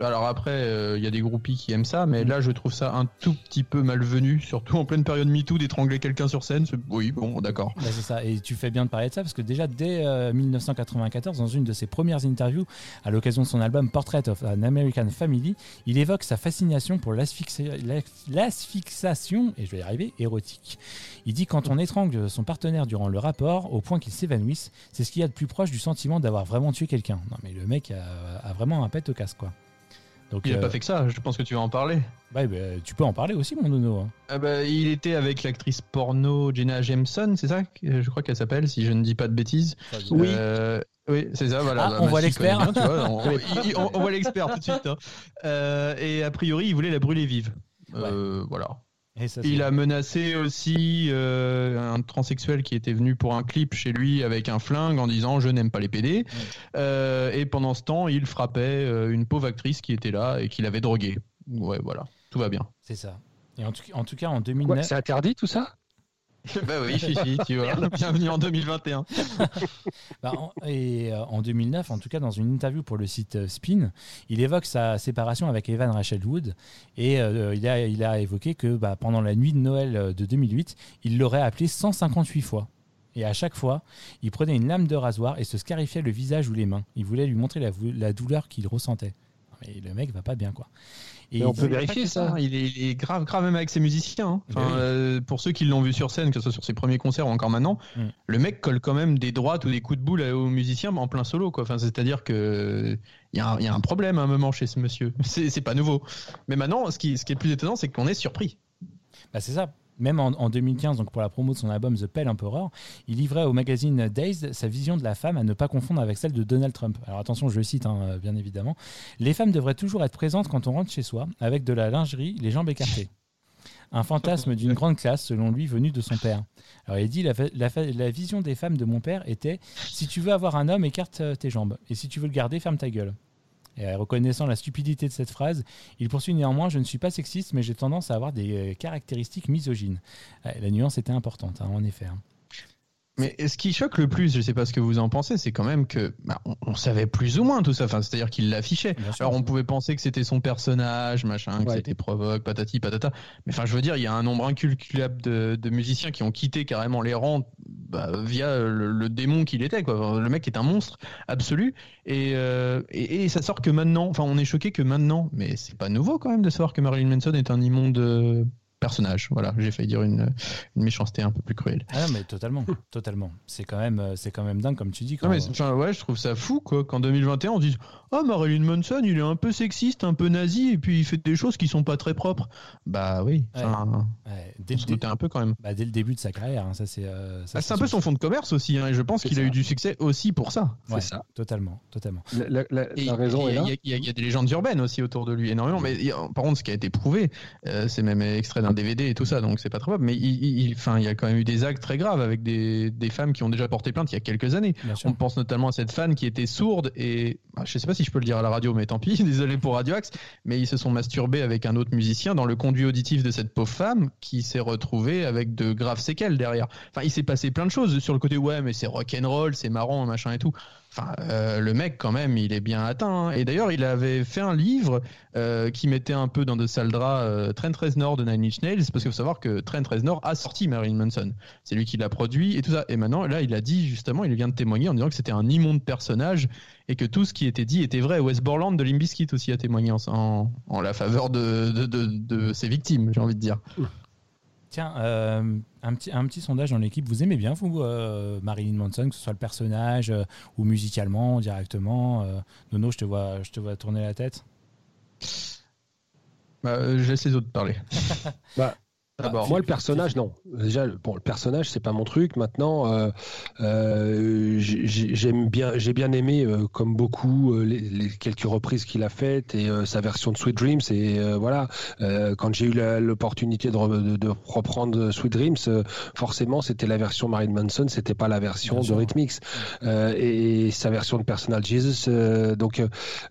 alors après, euh, il y a des groupies qui aiment ça, mais là, je trouve ça un tout petit peu malvenu, surtout en pleine période MeToo, d'étrangler quelqu'un sur scène. Oui, bon, d'accord. Bah, c'est ça, et tu fais bien de parler de ça parce que déjà dès euh, 1994, dans une de ses premières interviews, à l'occasion de son album Portrait of an American Family, il évoque sa fascination pour l'asphyxi- l'asph- l'asphyxiation, et je vais y arriver, érotique. Il dit quand on étrangle son partenaire durant le rapport, au point qu'il s'évanouisse, c'est ce qu'il y a de plus proche du sentiment d'avoir vraiment tué quelqu'un. Non mais le mec a, a vraiment un pet au casque quoi. Donc, Il a euh, pas fait que ça, je pense que tu vas en parler. ouais, bah, tu peux en parler aussi mon nono. hein. Ah bah, il était avec l'actrice porno Jenna Jameson, c'est ça Je crois qu'elle s'appelle, si je ne dis pas de bêtises. Oui. Euh, oui, c'est ça, voilà. Ah, Bah, on voit l'expert. bien, tu vois, on, il- il- on- on voit l'expert tout de suite. hein. Euh, et a priori, il voulait la brûler vive. Voilà. Et ça, Il a menacé aussi euh, un transsexuel qui était venu pour un clip chez lui avec un flingue en disant je n'aime pas les PD. Euh, et pendant ce temps, il frappait euh, une pauvre actrice qui était là et qui l'avait droguée. Ouais, voilà, tout va bien. c'est ça. Et en tout, en tout cas en Quoi, 2009. c'est interdit tout ça? Bah oui, Fifi, tu vois. Bienvenue en 2021. Bah, en- et euh, en 2009, en tout cas dans une interview pour le site euh, Spin, il évoque sa séparation avec Evan Rachel Wood et euh, il, a, il a évoqué que bah, pendant la nuit de Noël de 2008, il l'aurait appelé 158 fois. Et à chaque fois, il prenait une lame de rasoir et se scarifiait le visage ou les mains. Il voulait lui montrer la douleur qu'il ressentait. Mais le mec va pas bien quoi. Et on il- peut vérifier ça. Il est, il est grave, grave même avec ses musiciens. hein. Enfin, oui. euh, pour ceux qui l'ont vu sur scène, que ce soit sur ses premiers concerts ou encore maintenant, Mm. le mec colle quand même des droites ou des coups de boule aux musiciens en plein solo. Quoi. Enfin, c'est-à-dire que il y, a un- il y a un problème à un moment chez ce monsieur. C'est c'est pas nouveau. Mais maintenant, ce qui, ce qui est le plus étonnant, c'est qu'on est surpris. Bah, c'est ça. Même en, en 2015, donc pour la promo de son album The Pale Emperor, il livrait au magazine Dazed sa vision de la femme à ne pas confondre avec celle de Donald Trump. Alors attention, je le cite hein, euh, bien évidemment. Les femmes devraient toujours être présentes quand on rentre chez soi, avec de la lingerie, les jambes écartées. Un fantasme d'une grande classe, selon lui, venu de son père. Alors il dit la vision des femmes de mon père était si tu veux avoir un homme, écarte euh, tes jambes, et si tu veux le garder, ferme ta gueule. Et euh, reconnaissant la stupidité de cette phrase, il poursuit néanmoins Je ne suis pas sexiste, mais j'ai tendance à avoir des euh, caractéristiques misogynes. Ouais, la nuance était importante, hein, en effet. Mais ce qui choque le plus, je sais pas ce que vous en pensez, c'est quand même que bah, on, on savait plus ou moins tout ça. Enfin, c'est-à-dire qu'il l'affichait. Alors on pouvait penser que c'était son personnage, machin, que Ouais. c'était provoque, patati patata. Mais enfin, je veux dire, il y a un nombre incalculable de, de musiciens qui ont quitté carrément les rangs bah, via le, le démon qu'il était. Quoi. Le mec est un monstre absolu. Et, euh, et, et ça sort que maintenant. Enfin, on est choqué que maintenant. Mais c'est pas nouveau quand même de savoir que Marilyn Manson est un immonde euh, personnage. Voilà, j'ai failli dire une, une méchanceté un peu plus cruelle. Ah non, mais totalement, totalement. C'est quand même, euh, c'est quand même dingue, comme tu dis. Quand Non mais c'est- enfin, ouais, je trouve ça fou quoi qu'en 2021 on dise "Oh Marilyn Manson, il est un peu sexiste, un peu nazi et puis il fait des choses qui sont pas très propres." Bah oui, enfin, Ouais, dès, on le se dé- doutait un peu quand même. bah, dès le début de sa carrière, hein, ça c'est. euh, Ah, c'est un peu son fond de commerce aussi hein, et je pense C'est qu'il a eu du succès aussi pour ça. Ouais, C'est ça. Totalement, totalement. La, la- la- Et la raison il est y, a- là. il y a- il y a- il y a des légendes urbaines aussi autour de lui énormément. Mais il y a- par contre, ce qui a été prouvé, euh, c'est même extrait d'un DVD et tout ça, donc c'est pas très probable. Mais il, il- il- enfin, il y a quand même eu des actes très graves avec des, des femmes qui ont déjà porté plainte il y a quelques années. On pense notamment à cette fan qui était sourde et bah, je sais pas si je peux le dire à la radio, mais tant pis, désolé pour Radio Axe, mais ils se sont masturbés avec un autre musicien dans le conduit auditif de cette pauvre femme qui s'est retrouvée avec de graves séquelles derrière. Enfin, il s'est passé plein de choses sur le côté ouais, mais c'est rock'n'roll, c'est marrant, machin et tout. Enfin, euh, le mec quand même, il est bien atteint. hein. Et d'ailleurs, il avait fait un livre euh, qui mettait un peu dans de sales draps euh, Trent Reznor de Nine Inch Nails, parce qu'il faut savoir que Trent Reznor a sorti Marilyn Manson. C'est lui qui l'a produit et tout ça. Et maintenant, là, il a dit justement, il vient de témoigner en disant que c'était un immonde personnage et que tout ce qui était dit était vrai. Wes Borland de Limp Bizkit aussi a témoigné en, en, la faveur de, de, de ses victimes, j'ai envie de dire. Tiens, euh, un, petit, un petit sondage dans l'équipe. Vous aimez bien, vous, euh, Marilyn Manson, que ce soit le personnage euh, ou musicalement, directement euh, Nono, je te, vois, je te vois tourner la tête? Bah, euh, je laisse les autres parler. Bah, D'abord. Moi, le personnage, non. Déjà, bon, le personnage, c'est pas mon truc. Maintenant, euh, euh, j'ai- j'ai- j'aime bien, j'ai bien aimé, euh, comme beaucoup, euh, les, les quelques reprises qu'il a faites et euh, sa version de Sweet Dreams. Et euh, voilà, euh, quand j'ai eu l'opportunité de, re- de- de reprendre Sweet Dreams, euh, forcément, c'était la version Marilyn Manson, c'était pas la version Bien de. Rhythmix. Euh, et, sa version de Personal Jesus. euh, donc,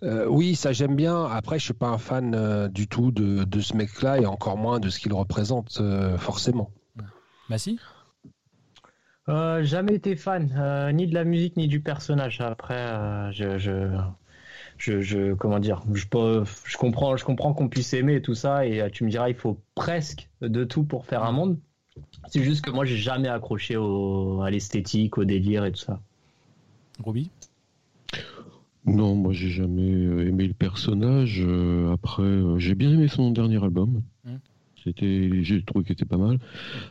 oui, ça j'aime bien. Après, je suis pas un fan euh, du tout de, de ce mec-là et encore moins de ce qu'il représente euh, forcément. Bah si Euh, jamais été fan euh, ni de la musique ni du personnage. Après, euh, je, je, je, je- comment dire, je, peux- je comprends, je comprends qu'on puisse aimer et tout ça. Et tu me diras, il faut presque de tout pour faire un monde. C'est juste que moi, j'ai jamais accroché au, à l'esthétique, au délire et tout ça. Ruby Non, moi j'ai jamais aimé le personnage. Après, j'ai bien aimé son dernier album. C'était, j'ai trouvé qu'il était pas mal.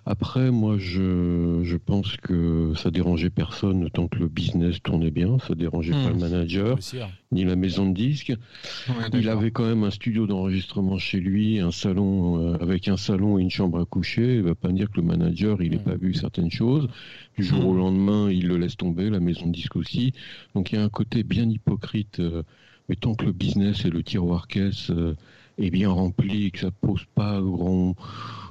Après, moi, je, je pense que ça dérangeait personne tant que le business tournait bien. Ça dérangeait pas le manager aussi. hein. ni la maison de disques. Ouais, Il avait quand même un studio d'enregistrement chez lui, un salon euh, avec un salon et une chambre à coucher. Il va pas dire que le manager il n'ait pas vu certaines choses. Du jour au lendemain, il le laisse tomber, la maison de disques aussi. Donc il y a un côté bien hypocrite. euh, mais tant que le business et le tiroir caisse euh, est bien rempli et que ça pose pas grand,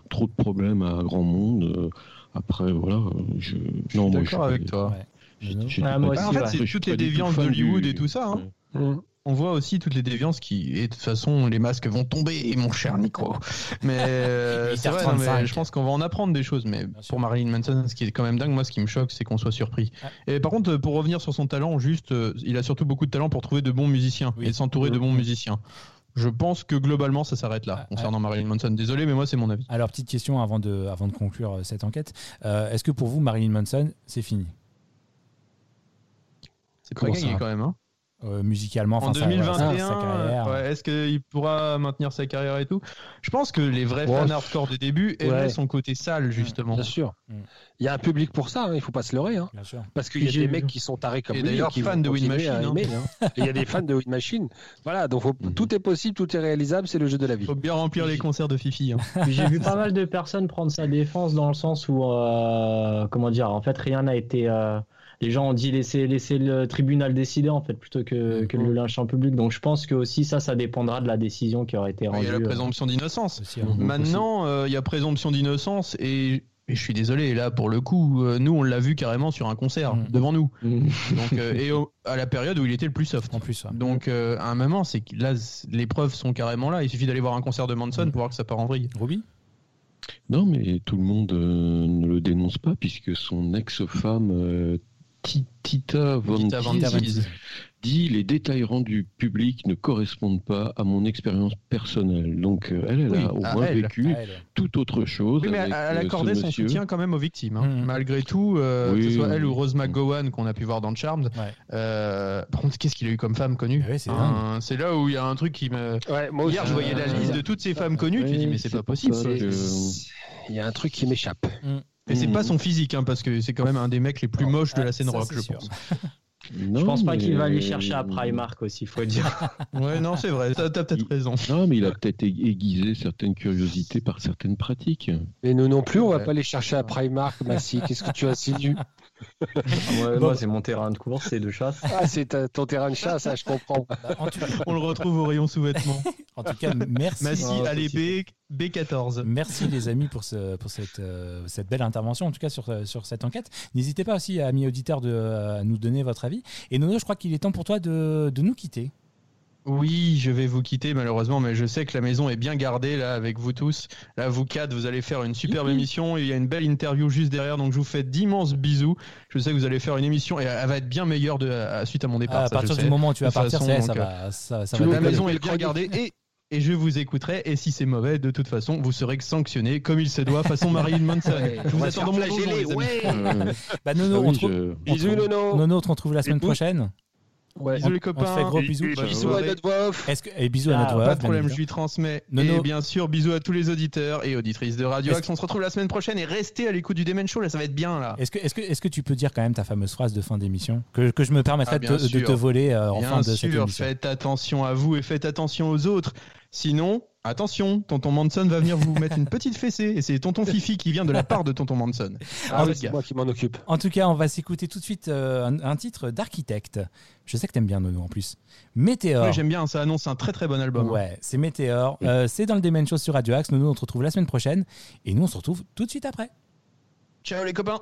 trop de problèmes à grand monde. euh, après voilà, je non moi je suis D'accord pas- avec toi. Ah, pas- Bah, en fait, ouais. c'est toutes les déviances d'Hollywood du- et tout ça. hein. Ouais. On voit aussi toutes les déviances qui, et de toute façon, les masques vont tomber, mon cher Nico. Mais euh, c'est vrai, non, mais 8h35. je pense qu'on va en apprendre des choses. Mais pour Marilyn Manson, ce qui est quand même dingue, moi, ce qui me choque, c'est qu'on soit surpris. Et par contre, pour revenir sur son talent, juste, euh, il a surtout beaucoup de talent pour trouver de bons musiciens Oui. et s'entourer de bons musiciens. Je pense que globalement, ça s'arrête là Ah, concernant Marilyn Manson. Désolé, mais moi, c'est mon avis. Alors, petite question avant de, avant de conclure euh, cette enquête. Euh, Est-ce que pour vous, Marilyn Manson, c'est fini? C'est pas Comment gagné ça? quand même. Hein. Euh, musicalement en enfin, sa- 2021, sa, sa carrière ouais, est-ce qu'il pourra maintenir sa carrière et tout? Je pense que les vrais Ouais. fans hardcore des débuts aimaient Ouais. son côté sale, justement. Bien sûr. Mm. Il y a un public pour ça, hein, il faut pas se leurrer. hein. Bien sûr. Parce qu'il y a J'ai des mecs qui sont tarés comme Et lui. d'ailleurs, qui fans de à Machine, hein. aimer, hein. Et Il y a des fans de Wind Machine. Voilà, donc faut- Mhm. tout est possible, tout est réalisable, c'est le jeu de la vie. Faut bien remplir les concerts de Fifi. hein. J'ai vu pas mal de personnes prendre sa défense dans le sens où, euh, comment dire, en fait, rien n'a été. euh, les gens ont dit laisser, laisser le tribunal décider en fait plutôt que, que le lynch en public. Donc je pense que aussi ça, ça dépendra de la décision qui aurait été Il rendue. y a la euh. présomption d'innocence. Hein. Maintenant, euh, il y a présomption d'innocence et Mais je suis désolé, là pour le coup, euh, nous on l'a vu carrément sur un concert Mm. devant nous. Mm. Donc, euh, et au- à la période où il était le plus soft. En plus, ouais. Donc euh, à un moment, c'est que là, les preuves sont carrément là. Il suffit d'aller voir un concert de Manson Mm. pour voir que ça part en vrille. Ruby? Non, mais tout le monde euh, ne le dénonce pas puisque son ex-femme euh, Tita Von Tita dit les détails rendus publics ne correspondent pas à mon expérience personnelle. Donc euh, elle, elle Oui, a au à moins elle. vécu Ah, tout autre chose. Oui, mais avec, elle euh, accordait son monsieur. soutien quand même aux victimes. hein. Mm. Malgré tout, euh, que ce soit elle oui. ou Rose Mm. McGowan qu'on a pu voir dans Charmed. Ouais. Euh, par contre, qu'est-ce qu'il a eu comme femme connue Ah oui, c'est Hein, C'est là où il y a un truc qui me. Ouais, moi Hier, aussi, je voyais la euh, liste de toutes ces femmes connues. tu dis, mais c'est pas possible. que- Il y a un truc qui m'échappe. Et c'est Mm. pas son physique, hein, parce que c'est quand même un des mecs les plus Non, moches de ah, la scène ça, rock, je sûr. pense. Non, Je pense pas mais- qu'il va aller chercher à Primark aussi, faut dire. Ouais, non, c'est vrai. T'as t'as peut-être Il- raison. Non, mais il a peut-être aiguisé certaines curiosités par certaines pratiques. Mais nous non plus, on va Ouais. pas les chercher à Primark, Massy. Qu'est-ce que tu insinues Ouais, Bon. Moi, c'est mon terrain de course, c'est de chasse. Ah, c'est ton terrain de chasse, ça, je comprends. Bah, On le retrouve au rayon sous-vêtements. en tout cas, merci. Massy, Ah, allez, B, B14. Merci les amis pour, ce, pour cette, euh, cette belle intervention, en tout cas sur, euh, sur cette enquête. N'hésitez pas aussi, amis auditeurs, de, euh, à nous donner votre avis. Et Nono, je crois qu'il est temps pour toi de, de nous quitter. Oui, je vais vous quitter malheureusement, mais je sais que la maison est bien gardée là avec vous tous. Là, vous quatre, vous allez faire une superbe émission. Il y a une belle interview juste derrière, donc je vous fais d'immenses bisous. Je sais que vous allez faire une émission et elle va être bien meilleure de, à- suite à mon départ. à ça, partir du sais. moment où tu vas De partir, façon, ça, donc, va, ça, ça va La maison est bien gardée et, et je vous écouterai. Et si c'est mauvais, de toute façon, vous serez sanctionné comme il se doit, façon Marilyn Manson. Ouais, je vous va attends dans mon donjon, ouais. Euh, Bah, Nono, ah oui, trouve- je- on Bisous, Nono. Nono, on te retrouve la semaine prochaine. Ouais. Bisous les On copains. fait gros bisous. Et- et- Bisous à notre voix off. Est-ce que, et bisous à Ah, notre voix Pas de problème, je lui transmets. Nono. Et bien sûr, bisous à tous les auditeurs et auditrices de Radio Axe. On se retrouve la semaine prochaine et restez à l'écoute du Demen Show. Là, ça va être bien là. Est-ce que, est-ce, que, est-ce que tu peux dire quand même ta fameuse phrase de fin d'émission que, que je me permettrai Ah, de, te, de sûr. te voler euh, en Bien fin de cette sûr, émission? faites attention à vous et faites attention aux autres. Sinon, attention, tonton Manson va venir vous mettre une petite fessée et c'est tonton Fifi qui vient de la part de tonton Manson. Ah oui, c'est moi qui m'en occupe. En tout cas, on va s'écouter tout de suite euh, un, un titre d'architecte. Je sais que t'aimes bien Nono en plus. Météor. J'aime bien, ça annonce un très très bon album. Ouais, c'est Météor. Euh, c'est dans le Demen Show sur Radio Axe. Nono, on te retrouve la semaine prochaine. Et nous, on se retrouve tout de suite après. Ciao les copains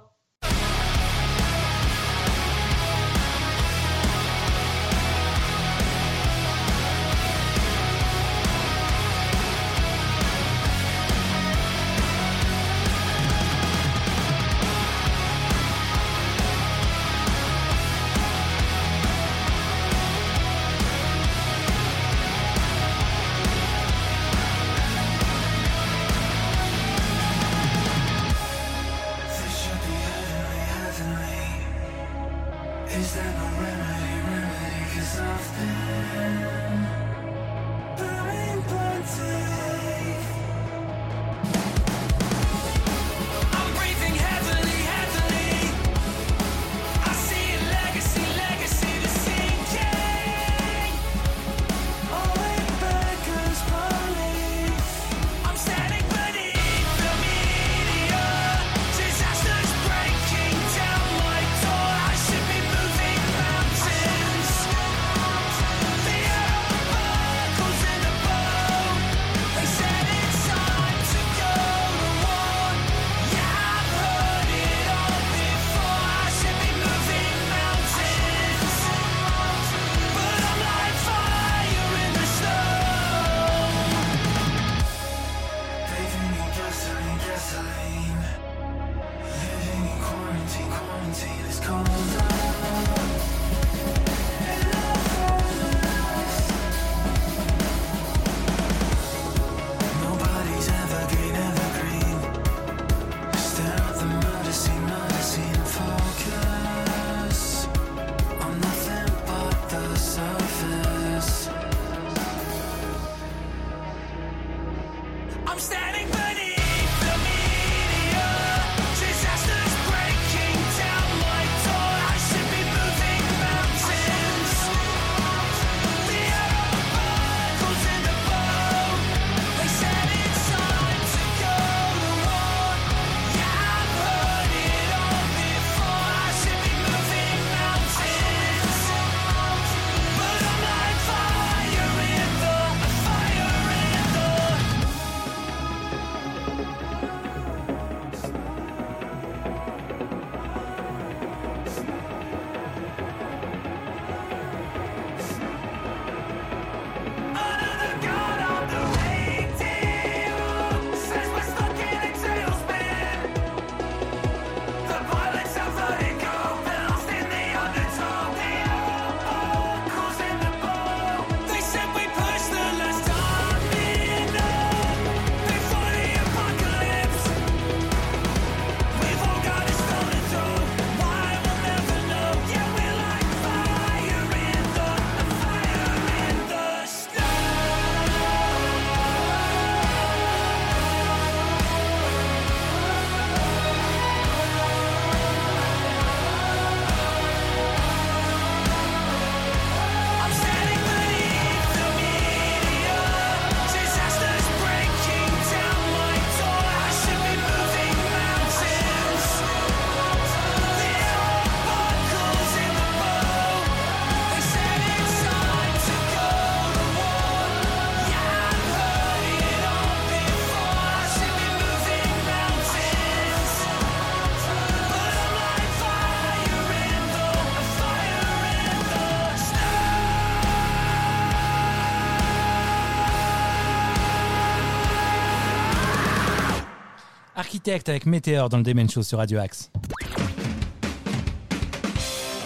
Avec Météor dans le Demen Show sur Radio Axe.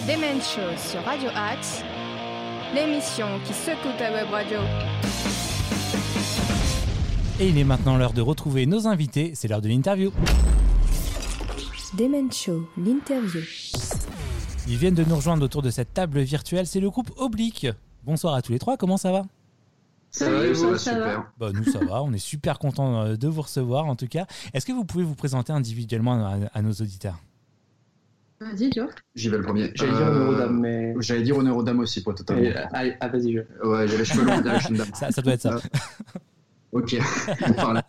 Demen Show sur Radio Axe, l'émission qui secoue ta web radio. Et il est maintenant l'heure de retrouver nos invités. C'est l'heure de l'interview. Demen Show, l'interview. Ils viennent de nous rejoindre autour de cette table virtuelle. C'est le groupe Oblique. Bonsoir à tous les trois. Comment ça va? Ça va, ça va super. Bah, nous, ça va. On est super contents euh, de vous recevoir, en tout cas. Est-ce que vous pouvez vous présenter individuellement à, à nos auditeurs? Vas-y, Joe. J'y vais le premier. J'allais dire Euh, honneur aux dames, mais. J'allais dire honneur aux dames aussi, pour totalement. Ah, ah, vas-y, je. Ouais, j'ai les cheveux longs, une dame. ça, ça doit être ça. Ok, on parle.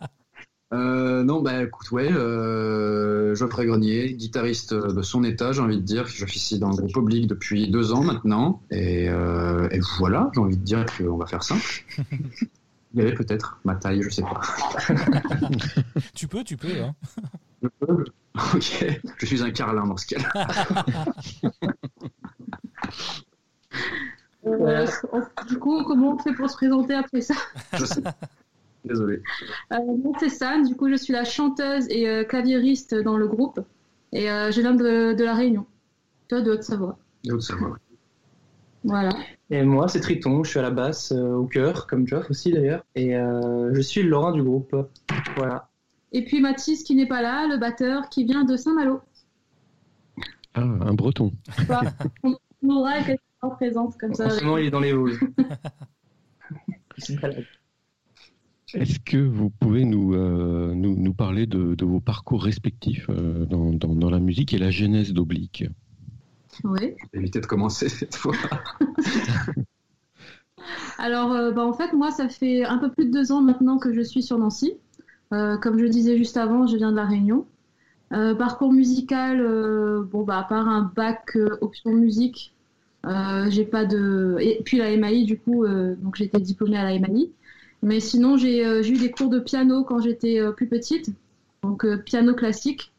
Euh, non, bah écoute, ouais, euh, Geoffrey Grenier, guitariste de son état, j'ai envie de dire. J'officie dans le groupe Oblique depuis deux ans maintenant. Et, euh, et voilà, j'ai envie de dire qu'on va faire simple. Il y avait peut-être ma taille, je sais pas. tu peux, tu peux. Hein. Je peux Ok, je suis un carlin dans ce cas-là. Euh, du coup, comment on fait pour se présenter après ça? Je sais. Désolé. euh, Moi, c'est San. Du coup, je suis la chanteuse et euh, claviériste dans le groupe. Et euh, je viens de, de La Réunion. Toi, de Haute-Savoie. Ça va. Voilà. Et moi, c'est Triton, je suis à la basse, euh, au cœur, comme Geoff aussi d'ailleurs. Et euh, je suis le Lorrain du groupe. Voilà. Et puis Mathis, qui n'est pas là, le batteur, qui vient de Saint-Malo. Ah, un breton. Voilà. on on aura quelqu'un en présence comme ça. En ce moment, il est dans les Vosges. Est-ce que vous pouvez nous, euh, nous, nous parler de, de vos parcours respectifs euh, dans, dans, dans la musique et la genèse d'Oblique? Oui. Éviter de commencer cette fois. Alors, euh, bah, en fait, moi, ça fait un peu plus de deux ans maintenant que je suis sur Nancy. Euh, comme je disais juste avant, je viens de La Réunion. Euh, parcours musical, euh, bon, bah, à part un bac euh, option musique, euh, j'ai pas de. Et puis la MAI, du coup, euh, donc j'étais diplômée à la MAI. Mais sinon, j'ai euh, j'ai eu des cours de piano quand j'étais euh, plus petite, donc euh, piano classique.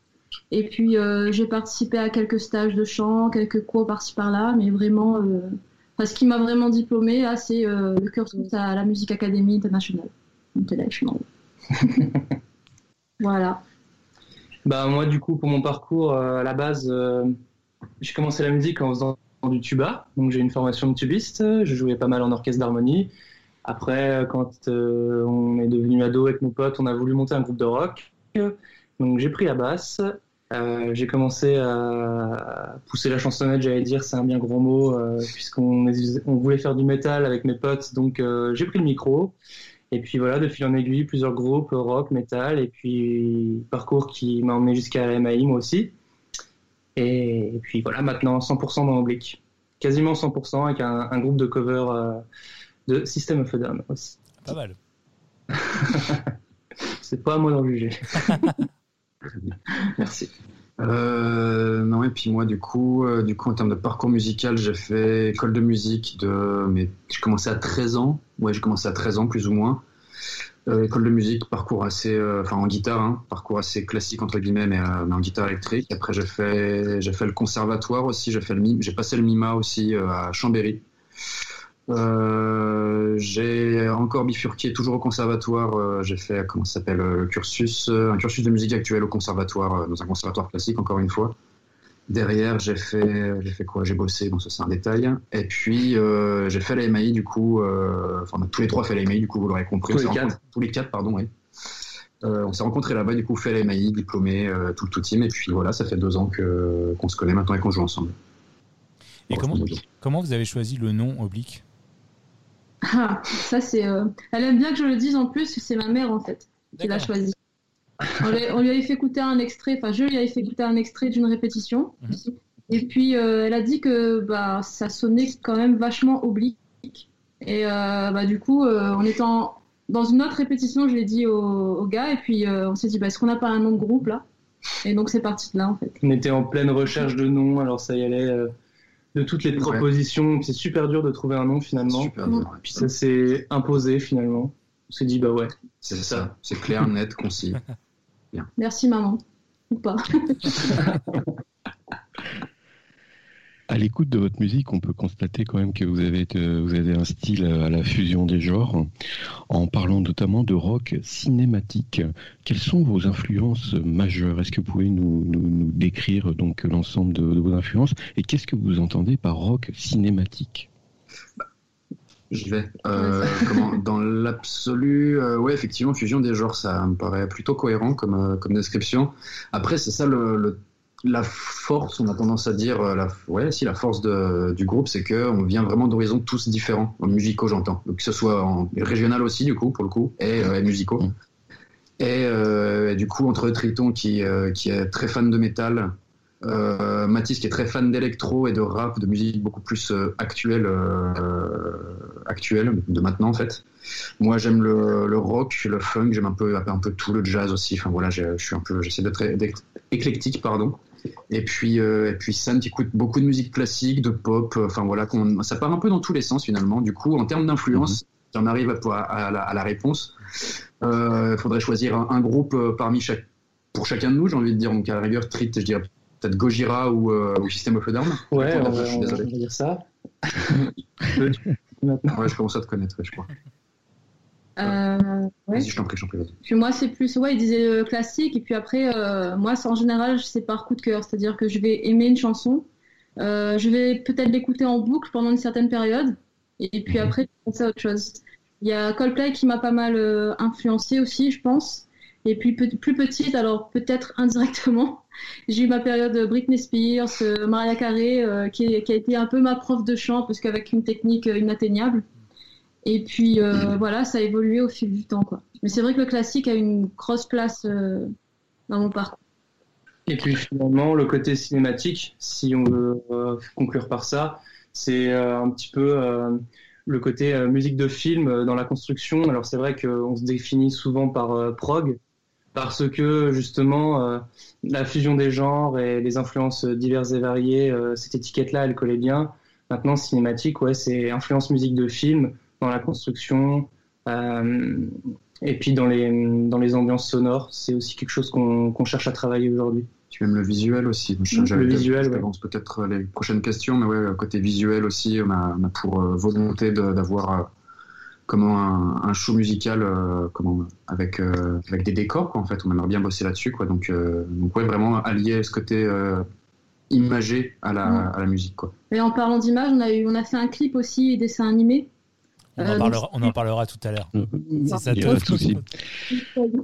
Et puis, j'ai participé à quelques stages de chant, quelques cours par-ci par-là, mais vraiment. ce qui m'a vraiment diplômée, là, c'est le cursus à la Music Academy International. International. voilà. Bah, moi, du coup, pour mon parcours, euh, à la base, euh, j'ai commencé la musique en faisant du tuba. Donc, j'ai une formation de tubiste. Je jouais pas mal en orchestre d'harmonie. Après, quand euh, on est devenu ado avec mon pote, on a voulu monter un groupe de rock. Donc, j'ai pris la basse. Euh, j'ai commencé à pousser la chansonnette, j'allais dire, c'est un bien gros mot, euh, puisqu'on on voulait faire du métal avec mes potes. Donc, euh, j'ai pris le micro. Et puis voilà, de fil en aiguille, plusieurs groupes, rock, métal, et puis parcours qui m'a emmené jusqu'à MAI, moi aussi. Et, puis voilà, maintenant 100% dans l'oblique. Quasiment 100% avec un, un groupe de cover euh, de System of a Down aussi. Pas mal. C'est pas à moi d'en juger. Merci. Euh, non, et puis moi, du coup, euh, du coup, en termes de parcours musical, j'ai fait école de musique de, mais j'ai commencé à 13 ans. Ouais, j'ai commencé à 13 ans, plus ou moins. Euh, école de musique, parcours assez, euh, enfin, en guitare, hein, parcours assez classique, entre guillemets, mais, euh, mais en guitare électrique. Après, j'ai fait, j'ai fait le conservatoire aussi, j'ai fait le, j'ai passé le MIMA aussi euh, à Chambéry. Euh, j'ai encore bifurqué toujours au conservatoire. euh, j'ai fait comment ça s'appelle euh, le cursus, euh, un cursus de musique actuelle au conservatoire, dans un conservatoire classique encore une fois. Derrière, j'ai fait, j'ai fait quoi? J'ai bossé, bon ça c'est un détail. Et puis j'ai fait la MAI du coup. Enfin, on a tous les trois fait la MAI du coup, vous l'aurez compris. Tous les quatre. Tous les quatre, pardon, oui. On s'est rencontrés là-bas, du coup, fait la MAI, diplômé, tout le tout team. Et puis voilà, ça fait deux ans que qu'on se connaît maintenant et qu'on joue ensemble. Et comment, comment vous avez choisi le nom Oblique? Ah, ça, c'est. euh, Elle aime bien que je le dise en plus, c'est ma mère en fait qui l'a choisi. On, lui- on lui avait fait écouter un extrait, enfin, je lui avais fait écouter un extrait d'une répétition. Mhm. Et puis, euh, elle a dit que bah, ça sonnait quand même vachement oblique. Et euh, bah, du coup, euh, en étant dans une autre répétition, je l'ai dit au, au gars, et puis euh, on s'est dit, bah, est-ce qu'on n'a pas un nom de groupe là? Et donc, c'est parti de là en fait. On était en pleine recherche de noms, alors ça y allait euh, de toutes les propositions. C'est super dur de trouver un nom finalement. Super dur, ouais. Puis ça s'est imposé finalement. On s'est dit, bah ouais. C'est ça, c'est clair, net, concis. Merci maman. Ou pas. À l'écoute de votre musique, on peut constater quand même que vous avez, un style à la fusion des genres. en parlant notamment de rock cinématique. Quelles sont vos influences majeures? Est-ce que vous pouvez nous, décrire donc l'ensemble de, vos influences? Et qu'est-ce que vous entendez par rock cinématique? J'y vais. Euh, dans l'absolu, euh, ouais, effectivement, fusion des genres, ça me paraît plutôt cohérent comme, euh, description. Après, c'est ça le- la force, on a tendance à dire, euh, la, ouais, si la force de, du groupe, c'est que on vient vraiment d'horizons tous différents, en musicaux, j'entends. Que ce soit en régional aussi, du coup, pour le coup, et, euh, et musicaux. Et, euh, et du coup, entre Triton qui, euh, qui est très fan de métal, Mathis qui est très fan d'électro et de rap, de musique beaucoup plus actuelle, actuelle, de maintenant en fait. Moi j'aime le, le rock, le funk, j'aime un peu, un peu tout, le jazz aussi. Enfin voilà, je suis un peu, j'essaie d'être éclectique, pardon. Et puis, euh, et puis Sam écoute beaucoup de musique classique, de pop. euh, Enfin voilà, ça part un peu dans tous les sens finalement. Du coup, en termes d'influence, si on arrive à, à la, à la réponse, il faudrait choisir un, un groupe euh, parmi chaque, pour chacun de nous, j'ai envie de dire. Donc à la rigueur, Trit, je dirais peut-être Gojira ou, euh, ou System of a Down. Ouais, Je on suis va, on va dire ça. Ouais, je commence à te connaître, je crois. Euh, ouais. Vas-y, je t'en prie, je t'en prie. Puis moi, c'est plus, ouais, il disait euh, classique. Et puis après, euh, moi, c'est en général, c'est par coup de cœur. C'est-à-dire que je vais aimer une chanson. euh, je vais peut-être l'écouter en boucle pendant une certaine période. Et puis après, je passer à autre chose. Il y a Coldplay qui m'a pas mal euh, influencé aussi, je pense. Et puis plus petite, alors peut-être indirectement, j'ai eu ma période Britney Spears, euh, Mariah Carey, euh, qui, qui a été un peu ma prof de chant, parce qu'avec une technique inatteignable. Et puis euh, voilà, ça a évolué au fil du temps, quoi. Mais c'est vrai que le classique a une grosse place euh, dans mon parcours. Et puis finalement, le côté cinématique, si on veut euh, conclure par ça, c'est un petit peu le côté musique de film dans la construction. Alors c'est vrai qu'on se définit souvent par prog, parce que justement la fusion des genres et les influences diverses et variées, cette étiquette-là, elle collait bien. Maintenant, cinématique, ouais, c'est influence musique de film dans la construction. euh, et puis dans les, dans les ambiances sonores, c'est aussi quelque chose qu'on qu'on cherche à travailler aujourd'hui. Tu aimes le visuel aussi. Je- Le j'avais- visuel, je ouais. peut-être les prochaines questions, mais ouais, côté visuel aussi, on a, on a pour euh, volonté d'avoir euh, comment un, un show musical euh, comment, avec, euh, avec des décors, quoi, en fait. On aimerait bien bosser là-dessus, quoi. Donc, euh, donc ouais, vraiment allier ce côté euh, imagé à la, Mm. à la musique, quoi. Et en parlant d'image, on a eu, on a fait un clip aussi, dessin animé. On, Euh, en donc, parlera, on en parlera tout à l'heure. Si ça Il y te- a pas de souci.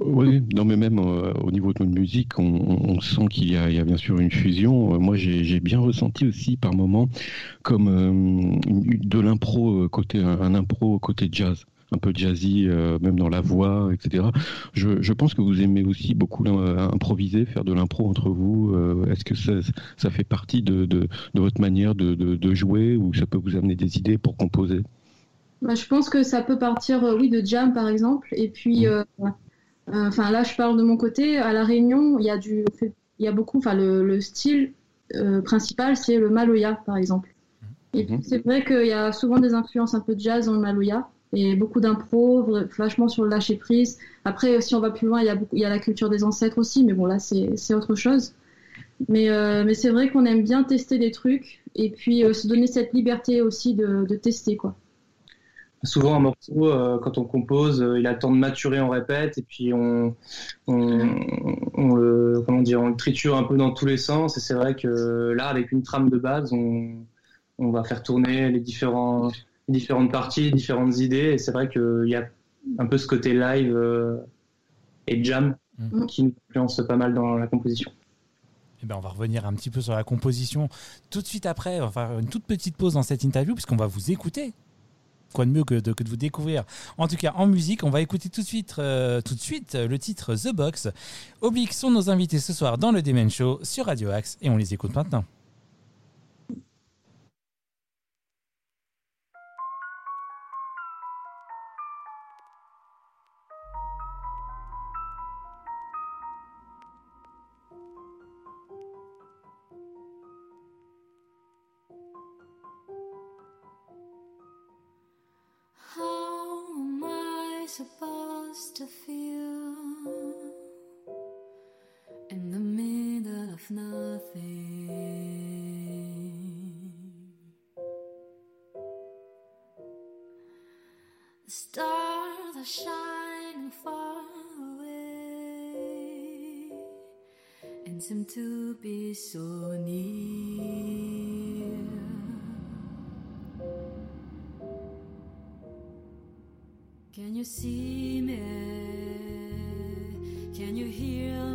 Oui, non, mais même euh, au niveau de notre musique, on, sent qu'il y, a- il y a bien sûr une fusion. Euh, moi, j'ai bien ressenti aussi par moments comme euh, une- de l'impro euh, côté un, impro côté jazz, un peu jazzy, euh, même dans la voix, etc. Je, je pense que vous aimez aussi beaucoup improviser, faire de l'impro entre vous. Euh, Est-ce que ça, ça fait partie de, de, de votre manière de, de, de jouer ou ça peut vous amener des idées pour composer? Bah, je pense que ça peut partir, euh, oui, de jam par exemple. Et puis, euh, euh, enfin là, je parle de mon côté. À la Réunion, il y a du, il y a beaucoup. Enfin, le, le style principal, c'est le maloya par exemple. Et puis, c'est vrai qu'il y a souvent des influences un peu de jazz dans le maloya et beaucoup d'impro, vachement sur le lâcher prise. Après, si on va plus loin, il y a beaucoup, il y a la culture des ancêtres aussi, mais bon là, c'est c'est autre chose. Mais, euh, mais c'est vrai qu'on aime bien tester des trucs et puis euh, se donner cette liberté aussi de, de tester quoi. Souvent, un morceau, euh, quand on compose, euh, il a le temps de maturer, on répète, et puis on, on, on le, comment dire, on le triture un peu dans tous les sens. Et c'est vrai que là, avec une trame de base, on, on va faire tourner les, différents, les différentes parties, différentes idées. Et c'est vrai qu'il y a un peu ce côté live euh, et jam qui nous influence pas mal dans la composition. Eh ben, on va revenir un petit peu sur la composition tout de suite après. On va faire une toute petite pause dans cette interview puisqu'on va vous écouter. Quoi de mieux que de, vous découvrir En tout cas, en musique, on va écouter tout de suite, euh, tout de suite euh, le titre The Box. Oblique sont nos invités ce soir dans le Demen Show sur Radio Axe et on les écoute maintenant. To be so near. Can you see me? Can you hear me?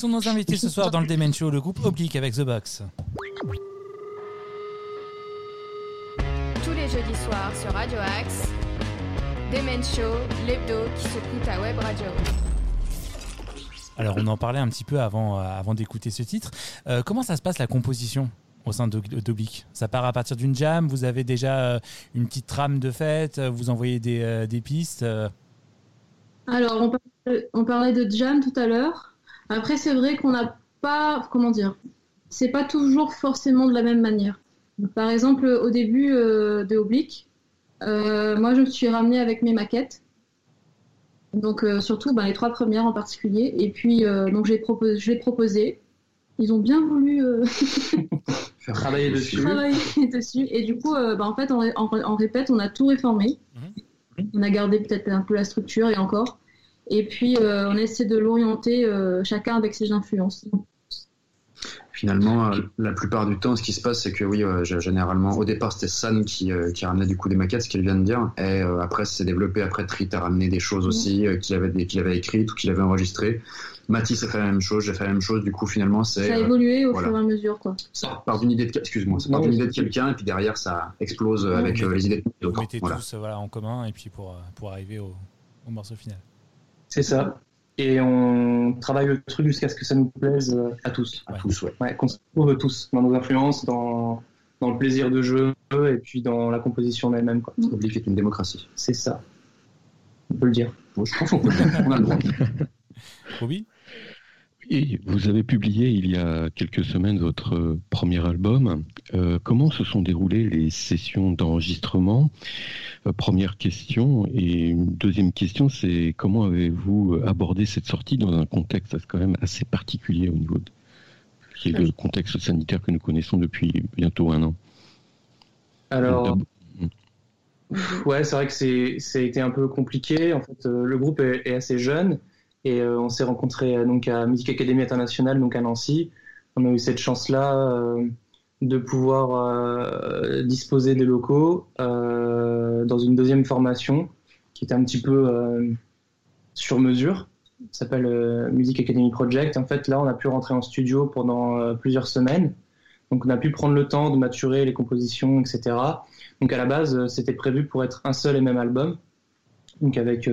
Sont nos invités ce soir dans le Demen Show, le groupe Oblique avec The Box. Tous les jeudis soirs sur Radio Axe, Demen Show, l'hebdo qui s'écoute à Web Radio. Alors on en parlait un petit peu avant, euh, avant d'écouter ce titre. Euh, comment ça se passe la composition au sein d'O- d'Oblique? Ça part à partir d'une jam, vous avez déjà euh, une petite trame de fête, vous envoyez des, euh, des pistes. euh. Alors, on parlait, on parlait de jam tout à l'heure. Après, c'est vrai qu'on n'a pas, comment dire, c'est pas toujours forcément de la même manière. Par exemple, au début euh, de Oblique, euh, moi, je me suis ramenée avec mes maquettes. Donc, euh, surtout, ben, les trois premières en particulier. Et puis, euh, donc, j'ai proposé, je l'ai proposé. Ils ont bien voulu euh, Faire Travailler dessus. travailler dessus. Et du coup, euh, bah, en fait, en, en, en répète, on a tout réformé. On a gardé peut-être un peu la structure et encore. Et puis, euh, on essaie de l'orienter euh, chacun avec ses influences. Finalement, euh, la plupart du temps, ce qui se passe, c'est que oui, euh, généralement, au départ, c'était San qui, euh, qui ramenait du coup des maquettes, ce qu'elle vient de dire. Et euh, après, c'est développé. Après, Trit a ramené des choses aussi euh, qu'il avait, qu'il avait écrites ou qu'il avait enregistrées. Mathis a fait la même chose, j'ai fait la même chose. Du coup, finalement, c'est. Ça a euh, évolué au voilà. fur et à mesure. Quoi. Ça part d'une idée de, excuse-moi, ça part d'une idée de quelqu'un et puis derrière, ça explose avec euh, les idées de Vous mettez Voilà. tous voilà, en commun et puis pour, pour arriver au, au morceau final. C'est ça. Et on travaille le truc jusqu'à ce que ça nous plaise euh, à tous. À tous, ouais. Ouais, qu'on se trouve tous dans nos influences, dans, dans le plaisir de jeu et puis dans la composition elle-même. que c'est une démocratie. C'est ça. On peut le dire. Bon, je pense qu'on peut le dire. On a le droit. Roby? Et vous avez publié il y a quelques semaines votre euh, premier album. Euh, comment se sont déroulées les sessions d'enregistrement? Euh, Première question. Et une deuxième question, c'est comment avez-vous abordé cette sortie dans un contexte quand même assez particulier au niveau de, qui est le contexte sanitaire que nous connaissons depuis bientôt un an? Alors, pff, ouais, c'est vrai que c'est, ça a été un peu compliqué. En fait, le groupe est, est assez jeune et euh, on s'est rencontrés euh, donc à Musique Academy Internationale, donc à Nancy. On a eu cette chance-là euh, de pouvoir disposer des locaux dans une deuxième formation qui était un petit peu sur mesure. S'appelle euh, Music Academy Project. En fait, là, on a pu rentrer en studio pendant plusieurs semaines. Donc, on a pu prendre le temps de maturer les compositions, etc. Donc, à la base, c'était prévu pour être un seul et même album. Donc, avec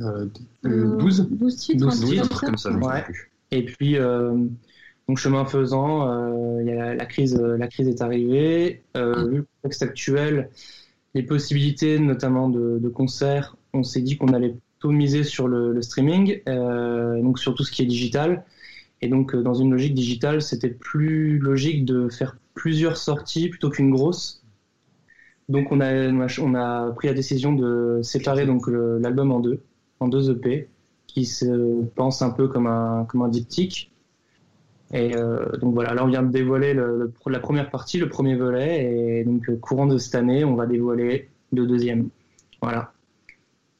euh, Euh, Euh, 12 12 titres, 12 comme ça. Ouais. Et puis, euh, donc chemin faisant, euh, il y a la, la crise, euh, la crise est arrivée. Euh, vu le contexte actuel, les possibilités, notamment de, de concerts, on s'est dit qu'on allait plutôt miser sur le, le streaming, euh, donc sur tout ce qui est digital. Et donc, euh, dans une logique digitale, c'était plus logique de faire plusieurs sorties plutôt qu'une grosse. Donc, on a, on a, pris la décision de séparer donc l'album en deux, deux EP, qui se pense un peu comme un, comme un diptyque. Et euh, donc voilà, là on vient de dévoiler le- le- la première partie, le premier volet, et donc euh, courant de cette année, on va dévoiler le deuxième. Voilà.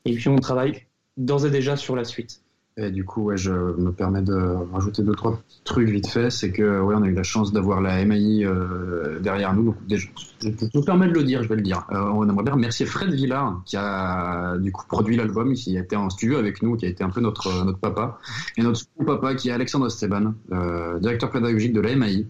Et puis on travaille d'ores et déjà sur la suite. Et du coup, je me permets de rajouter deux, trois trucs vite fait. C'est que, ouais, on a eu la chance d'avoir la MAI euh, derrière nous. Donc, je me permets de le dire, je vais le dire. Euh, on aimerait bien remercier Fred Villard, qui a, du coup, produit l'album, qui a été en studio avec nous, qui a été un peu notre, notre papa. Et notre second papa, qui est Alexandre Esteban, euh, directeur pédagogique de la MAI.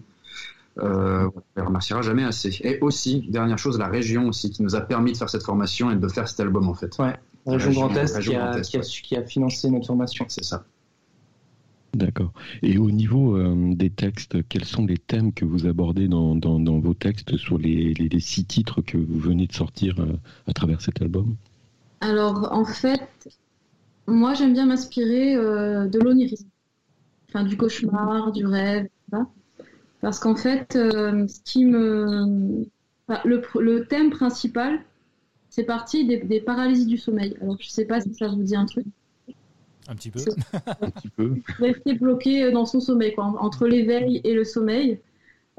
Euh, on ne remerciera jamais assez. Et aussi, dernière chose, la région aussi, qui nous a permis de faire cette formation et de faire cet album, en fait. Ouais. Région Grand Est région qui a, Grand Est, qui, a, ouais. qui a financé notre formation. C'est ça. D'accord. Et au niveau euh, des textes, quels sont les thèmes que vous abordez dans, dans, dans vos textes sur les, les, les six titres que vous venez de sortir euh, à travers cet album? Alors, en fait, moi, j'aime bien m'inspirer euh, de l'onirisme, enfin, du cauchemar, du rêve. Parce qu'en fait, euh, ce qui me. enfin, le, pr- le thème principal, c'est parti des, des paralysies du sommeil. Alors, je sais pas si ça vous dit un truc. Un petit peu. Un petit peu. Rester bloqué dans son sommeil, quoi, entre l'éveil et le sommeil,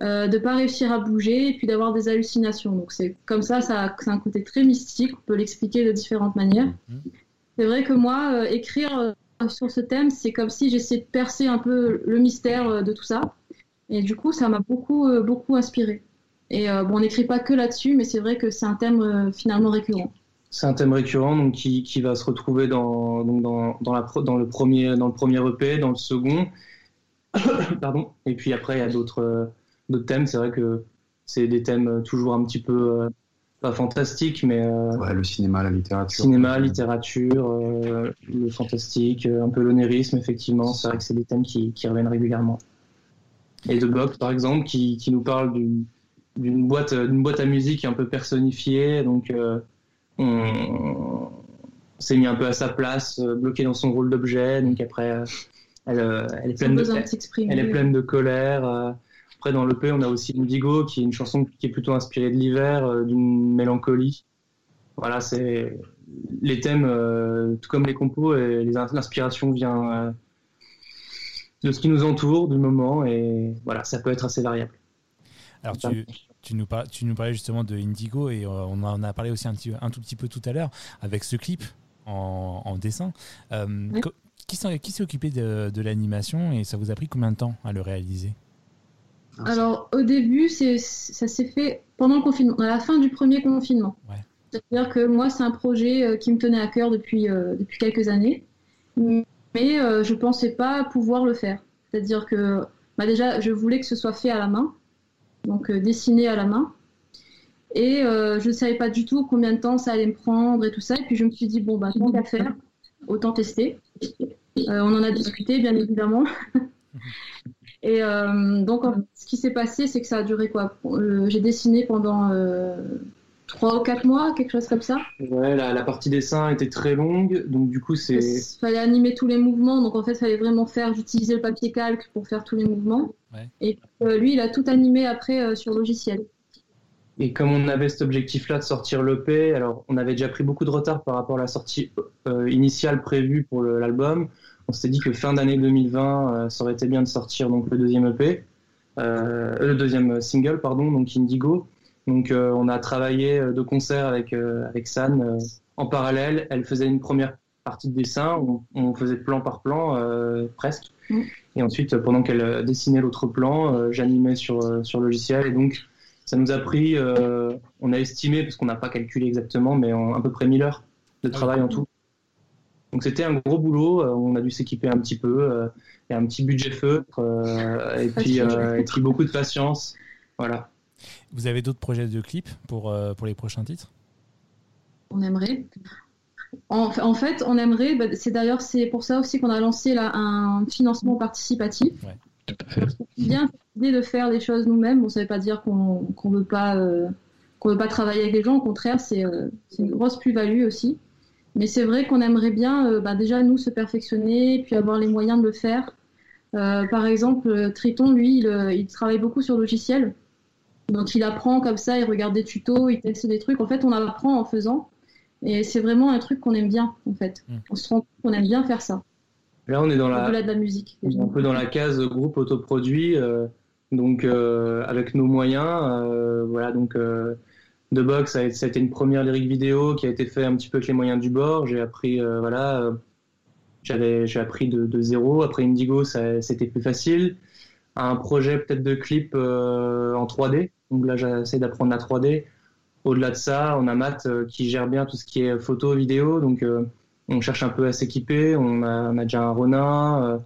euh, de pas réussir à bouger et puis d'avoir des hallucinations. Donc c'est comme ça, ça a, c'est un côté très mystique. On peut l'expliquer de différentes manières. C'est vrai que moi, euh, écrire euh, sur ce thème, c'est comme si j'essayais de percer un peu le mystère euh, de tout ça. Et du coup, ça m'a beaucoup, euh, beaucoup inspiré. Et euh, bon, on n'écrit pas que là-dessus, mais c'est vrai que c'est un thème euh, finalement récurrent. C'est un thème récurrent donc, qui, qui va se retrouver dans, donc dans, dans, la, pro- dans, le premier, dans le premier EP, dans le second. Pardon. Et puis après, il y a d'autres euh, d'autres thèmes. C'est vrai que c'est des thèmes toujours un petit peu, euh, pas fantastiques, mais euh, Ouais, le cinéma, la littérature. cinéma, littérature, euh, le fantastique, un peu l'onérisme, effectivement. C'est vrai que c'est des thèmes qui, qui reviennent régulièrement. Et de Box, par exemple, qui, qui nous parle d'une d'une boîte, d'une boîte à musique un peu personnifiée. Donc, euh, on, s'est mis un peu à sa place, euh, bloqué dans son rôle d'objet. Donc après, euh, elle, euh, elle est pleine de, elle est pleine de colère. euh. Après, dans l'EP, on a aussi Indigo, qui est une chanson qui est plutôt inspirée de l'hiver, euh, d'une mélancolie. Voilà, c'est les thèmes, euh, tout comme les compos, et l'inspiration vient, euh, de ce qui nous entoure, du moment, et voilà, ça peut être assez variable. Alors tu, tu, nous par- tu nous parlais justement de Indigo et euh, on en a parlé aussi un, petit, un tout petit peu tout à l'heure avec ce clip en, en dessin. Euh, Oui. qui s'est occupé de, de l'animation et ça vous a pris combien de temps à le réaliser? Alors, au début, ça s'est fait pendant le confinement, à la fin du premier confinement. Ouais. C'est-à-dire que moi, c'est un projet euh, qui me tenait à cœur depuis, euh, depuis quelques années, mais euh, je pensais pas pouvoir le faire. C'est-à-dire que bah déjà, je voulais que ce soit fait à la main, donc euh, dessiné à la main, et euh, je ne savais pas du tout combien de temps ça allait me prendre et tout ça. Et puis je me suis dit, bon, bah, tant qu'à faire, autant tester. Euh, on en a discuté, bien évidemment. Et donc, ce qui s'est passé, c'est que ça a duré quoi? J'ai dessiné pendant trois ou quatre mois, quelque chose comme ça. Ouais, la, la partie dessin était très longue, donc du coup, c'est. Il fallait animer tous les mouvements, donc en fait, il fallait vraiment faire, j'utilisais le papier calque pour faire tous les mouvements. Ouais. Et euh, lui, il a tout animé après euh, sur logiciel. Et comme on avait cet objectif-là de sortir l'EP, alors on avait déjà pris beaucoup de retard par rapport à la sortie euh, initiale prévue pour l'album. On s'était dit que fin d'année 2020, euh, ça aurait été bien de sortir donc le deuxième EP, euh, le deuxième single, pardon, donc Indigo. Donc euh, on a travaillé euh, de concert avec euh, avec San euh, en parallèle. Elle faisait une première partie de dessin, on, on faisait plan par plan euh, presque. Mm. Et ensuite, pendant qu'elle dessinait l'autre plan, euh, j'animais sur euh, sur le logiciel et donc ça nous a pris, euh, on a estimé, parce qu'on n'a pas calculé exactement, mais en à peu près 1000 heures de travail en tout. Donc c'était un gros boulot, euh, on a dû s'équiper un petit peu, euh, et un petit budget feutre, euh, et, puis, euh, et puis beaucoup de patience. Voilà. Vous avez d'autres projets de clips pour, euh, pour les prochains titres? On aimerait. En, en fait, on aimerait. bah, c'est d'ailleurs c'est pour ça aussi qu'on a lancé là un financement participatif. Tout à fait. bien l'idée de faire les choses nous-mêmes. Bon, ça veut pas dire qu'on qu'on veut pas euh, qu'on veut pas travailler avec les gens. Au contraire, c'est euh, c'est une grosse plus-value aussi. Mais c'est vrai qu'on aimerait bien euh, bah, déjà nous se perfectionner, puis avoir les moyens de le faire. Euh, par exemple, Triton, lui, il, il travaille beaucoup sur logiciel. Donc il apprend comme ça, il regarde des tutos, il teste des trucs. En fait, on apprend en faisant. Et c'est vraiment un truc qu'on aime bien, en fait. On se rend compte qu'on aime bien faire ça. Là, on est dans la, Au-delà de la musique. un peu dans la case groupe autoproduit, euh, donc euh, avec nos moyens. euh, voilà, donc euh, The Box, ça a, ça a été une première lyrique vidéo qui a été fait un petit peu avec les moyens du bord. J'ai appris, euh, voilà, euh, j'avais, j'ai appris de, de zéro. Après Indigo, ça, c'était plus facile. Un projet peut-être de clip euh, en 3D. Donc là, j'essaie d'apprendre la 3D. Au-delà de ça, on a Matt euh, qui gère bien tout ce qui est photo, vidéo. Donc euh, on cherche un peu à s'équiper. On a, on a déjà un Ronin,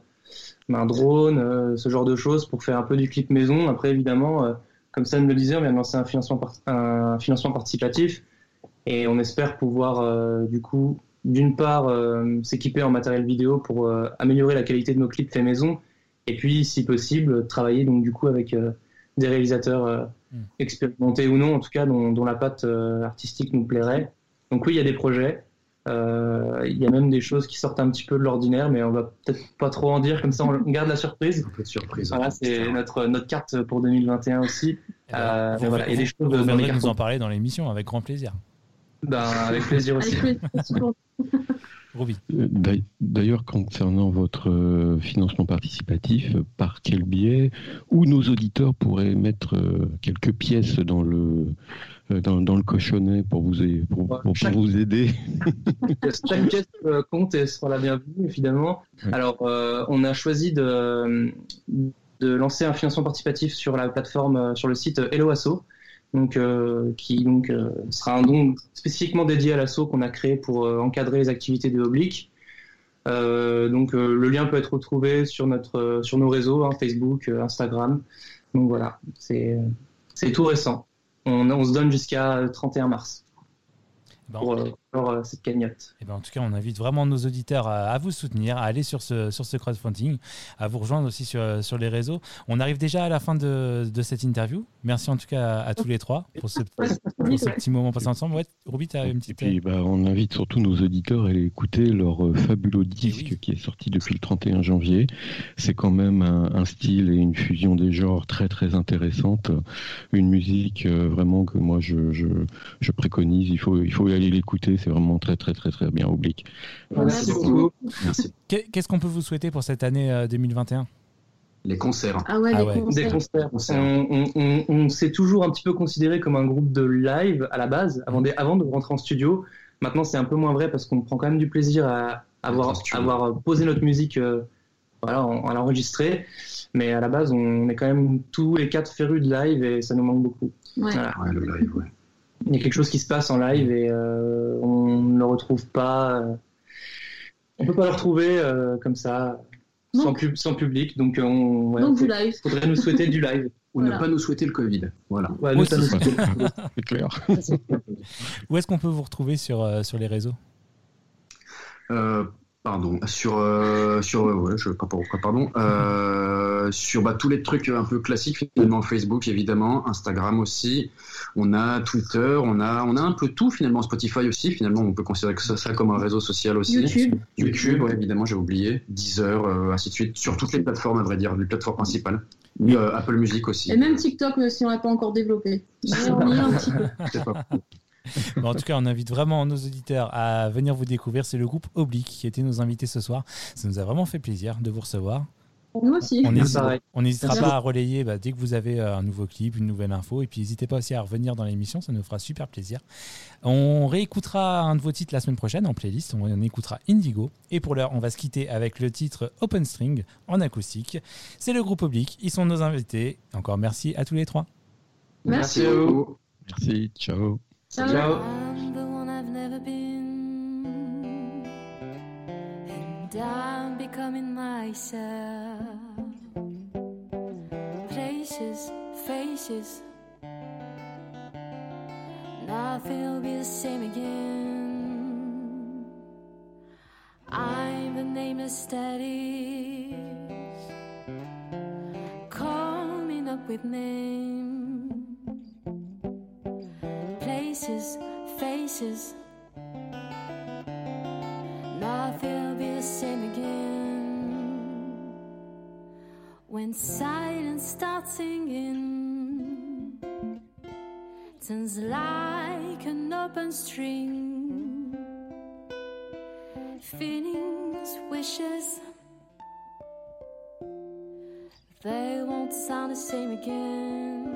un drone, ce genre de choses pour faire un peu du clip maison. Après, évidemment, comme ça me le disait, on vient de lancer un financement, un financement participatif et on espère pouvoir, euh, du coup, d'une part, euh, s'équiper en matériel vidéo pour euh, améliorer la qualité de nos clips faits maison et puis, si possible, travailler donc du coup avec euh, des réalisateurs euh, expérimentés ou non, en tout cas, dont, dont la patte euh, artistique nous plairait. Donc oui, il y a des projets. Euh, Il y a même des choses qui sortent un petit peu de l'ordinaire, mais on va peut-être pas trop en dire, comme ça on garde la surprise. Un peu de surprise. Voilà, c'est notre, notre carte pour 2021 aussi. Euh, Vous- voilà, a des choses vous dans les nous en parler dans l'émission avec grand plaisir. Ben, avec plaisir aussi. Euh, d'a- D'ailleurs, concernant votre euh, financement participatif, euh, par quel biais, où nos auditeurs pourraient mettre quelques pièces dans le, dans, dans le cochonnet pour vous, pour, pour- pour chaque- vous aider? Chaque pièce compte et sera la bienvenue, évidemment. Alors, euh, on a choisi de, de lancer un financement participatif sur la plateforme, sur le site Hello Asso, donc, euh, qui donc, euh, sera un don spécifiquement dédié à l'asso qu'on a créé pour euh, encadrer les activités de Oblique. Euh, donc, le lien peut être retrouvé sur, notre, sur nos réseaux, hein, Facebook, Instagram. Donc voilà, c'est c'est tout récent. On, on se donne jusqu'à 31 mars pour euh, euh, cette cagnotte. Eh ben, en tout cas, on invite vraiment nos auditeurs à, à vous soutenir, à aller sur ce, sur ce crowdfunding, à vous rejoindre aussi sur, sur les réseaux. On arrive déjà à la fin de, de cette interview. Merci en tout cas à, à tous les trois pour ce, pour ce petit moment passé ensemble. Ouais, Ruby, tu as une Et petite. puis, bah, on invite surtout nos auditeurs à aller écouter leur euh, fabuleux disque qui est sorti depuis le 31 janvier. C'est quand même un, un style et une fusion des genres très très intéressante. Une musique euh, vraiment que moi je, je, je préconise. Il faut, il faut aller l'écouter. C'est vraiment très très très très bien oblique. Merci beaucoup. Merci. Qu'est-ce qu'on peut vous souhaiter pour cette année euh, 2021 Les concerts. Ah ouais, Ah les ouais. concerts. Des concerts. On, on- on- on s'est toujours un petit peu considéré comme un groupe de live à la base, avant de, avant de rentrer en studio. Maintenant, c'est un peu moins vrai parce qu'on prend quand même du plaisir à avoir, avoir posé notre musique, euh, voilà, à l'enregistrer. Mais à la base, on est quand même tous les quatre férus de live et ça nous manque beaucoup. Ouais. Voilà. Ouais, le live, ouais. Il y a quelque chose qui se passe en live et euh, on ne le retrouve pas. euh, on peut pas le retrouver euh, comme ça, sans, pub, sans public. Donc, euh, on, ouais, Donc faut- du live. faudrait nous souhaiter du live. Ou Voilà. ne pas nous souhaiter le Covid. Voilà. Ouais, nous, Aussi. ça nous souhaite. C'est clair. Où est-ce qu'on peut vous retrouver sur, euh, sur les réseaux? Euh, pardon, sur, euh, sur euh, ouais, je sais pas pourquoi, pardon, euh, sur bah, tous les trucs un peu classiques finalement, Facebook évidemment, Instagram aussi, on a Twitter, on a, on a un peu tout finalement, Spotify aussi, finalement on peut considérer que ça, ça comme un réseau social aussi. YouTube. YouTube, ouais, évidemment, j'ai oublié, Deezer, euh, ainsi de suite, sur toutes les plateformes à vrai dire, les plateformes principales, Euh, Apple Music aussi. Et même TikTok, si on l'a pas encore développé. Est un petit peu. En tout cas, on invite vraiment nos auditeurs à venir vous découvrir. C'est le groupe Oblique qui était nos invités ce soir. Ça nous a vraiment fait plaisir de vous recevoir. Nous aussi. On on n'hésitera Merci. pas à relayer bah, dès que vous avez euh, un nouveau clip, une nouvelle info. Et puis n'hésitez pas aussi à revenir dans l'émission, ça nous fera super plaisir. On réécoutera un de vos titres la semaine prochaine en playlist. On, on écoutera Indigo. Et pour l'heure, on va se quitter avec le titre Open String en acoustique. C'est le groupe Oblique. Ils sont nos invités. Encore merci à tous les trois. Merci. à vous. Merci, ciao. Ciao. I'm the one I've never been, and I'm becoming myself. Places, faces, nothing will be the same again. I'm the nameless that is coming up with names places, faces. Nothing will be the same again. When silence starts singing, turns like an open string. Feelings, wishes, they won't sound the same again.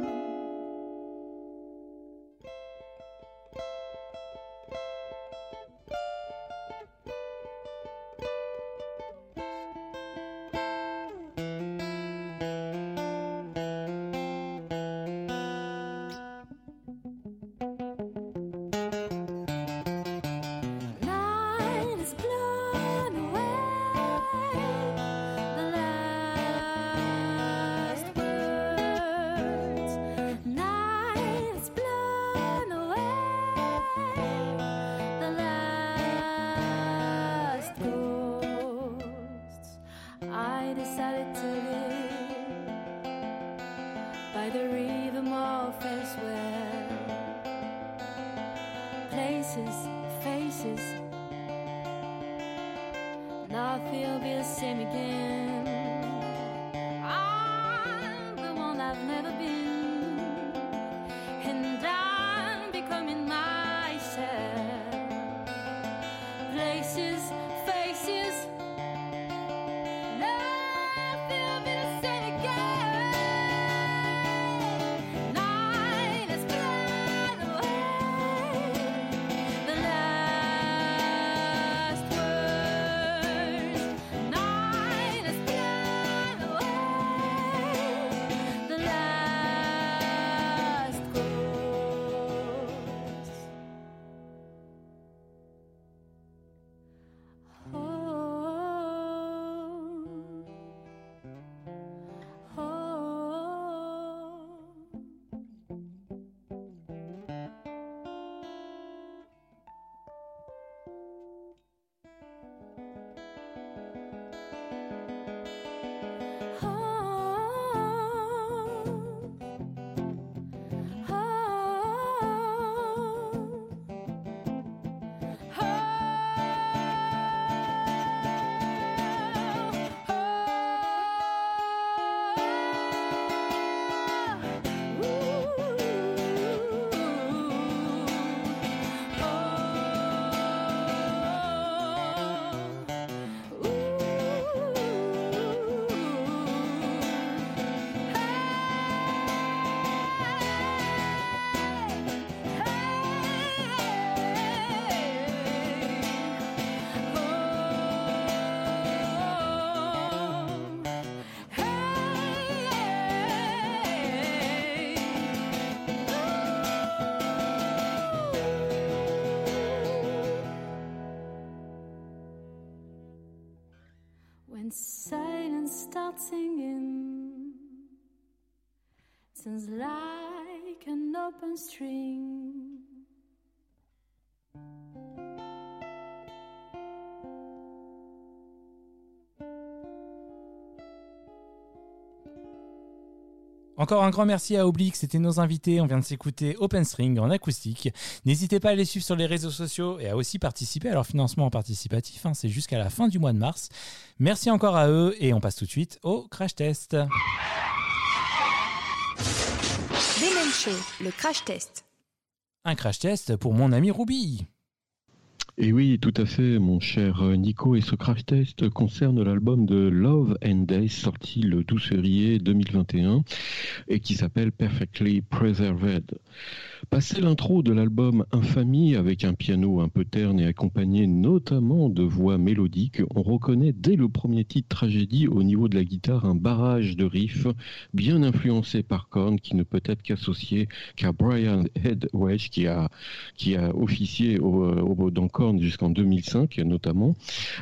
Like an open string. Encore un grand merci à Oblique, c'était nos invités. On vient de s'écouter Open String en acoustique. N'hésitez pas à les suivre sur les réseaux sociaux et à aussi participer à leur financement participatif. hein. C'est jusqu'à la fin du mois de mars. Merci encore à eux et on passe tout de suite au crash test. Le crash test. Un crash test pour mon ami Ruby. Et oui, tout à fait, mon cher Nico. Et ce crash test concerne l'album de Love and Days, sorti le 12 février 2021, et qui s'appelle Perfectly Preserved. Passé l'intro de l'album Infamie, avec un piano un peu terne et accompagné notamment de voix mélodiques, on reconnaît dès le premier titre Tragédie au niveau de la guitare un barrage de riffs bien influencé par Korn, qui ne peut être qu'associé qu'à Brian Headwedge, qui a, qui a officié au, au, dans Korn jusqu'en 2005 notamment,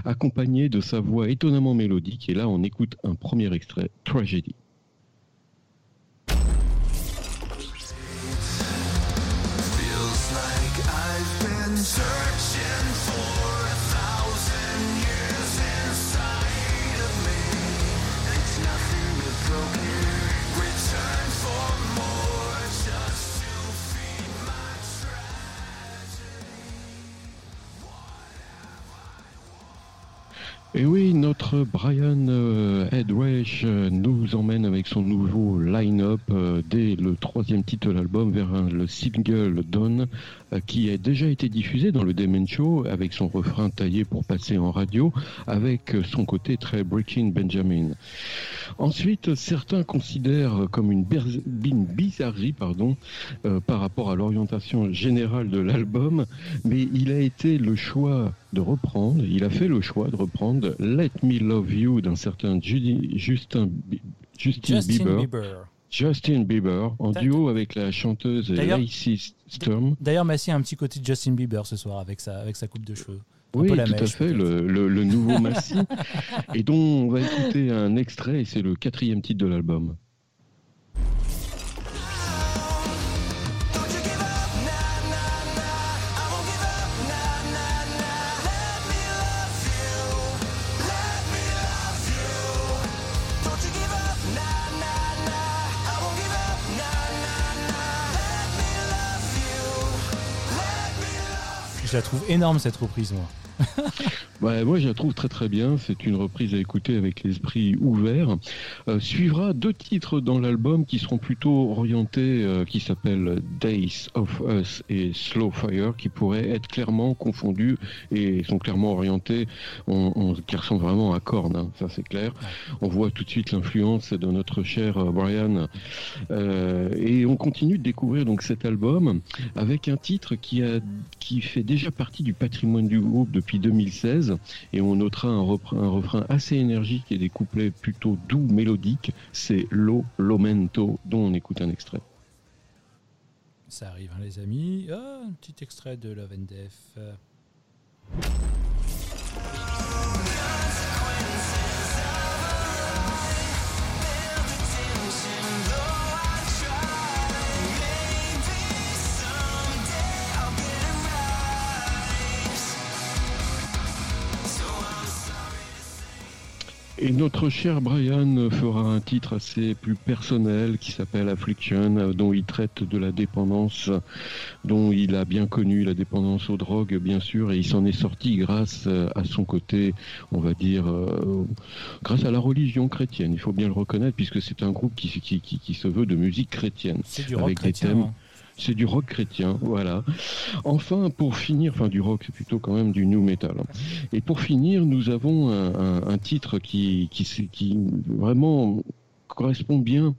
accompagné de sa voix étonnamment mélodique. Et là, on écoute un premier extrait, Tragedy. Et oui, notre Brian euh, Edwish euh, nous emmène avec son nouveau line-up euh, dès le troisième titre de l'album vers le single Dawn qui a déjà été diffusé dans le Demen Show avec son refrain taillé pour passer en radio avec son côté très Breaking Benjamin. Ensuite, certains considèrent comme une, bizarrerie pardon, euh, par rapport à l'orientation générale de l'album, mais il a été le choix de reprendre, il a fait le choix de reprendre Let Me Love You d'un certain Judy- Justin, Bi- Justin, Justin Bieber. Bieber. Justin Bieber, en duo avec la chanteuse Lacey Storm. D'ailleurs, Massy a un petit côté de Justin Bieber ce soir avec sa, avec sa coupe de cheveux. Un Oui, tout à fait, le, le- le nouveau Massy, et dont on va écouter un extrait, et c'est le quatrième titre de l'album. Je la trouve énorme cette reprise, moi. Ouais, moi, je la trouve très très bien. C'est une reprise à écouter avec l'esprit ouvert. Euh, suivra deux titres dans l'album qui seront plutôt orientés, euh, qui s'appellent Days of Us et Slow Fire, qui pourraient être clairement confondus et sont clairement orientés, on, on- qui ressemblent vraiment à Korn, hein, ça c'est clair. On voit tout de suite l'influence de notre cher euh, Brian. Euh, et on continue de découvrir donc cet album avec un titre qui a qui fait déjà partie du patrimoine du groupe depuis 2016 et on notera un, repr- un refrain assez énergique et des couplets plutôt doux mélodiques c'est Lo Lomento dont on écoute un extrait. Ça arrive, hein, les amis. Ah, un petit extrait de Love and Death. Et notre cher Brian fera un titre assez plus personnel qui s'appelle Affliction, dont il traite de la dépendance, dont il a bien connu la dépendance aux drogues, bien sûr, et il s'en est sorti grâce euh, à son côté, on va dire, euh, grâce à la religion chrétienne. Il faut bien le reconnaître, puisque c'est un groupe qui, qui, qui, qui se veut de musique chrétienne. C'est du rock avec des thèmes. hein. C'est du rock chrétien, voilà. Enfin, pour finir, enfin du rock, c'est plutôt quand même du new metal. Et pour finir, nous avons un, titre qui, qui, qui vraiment correspond bien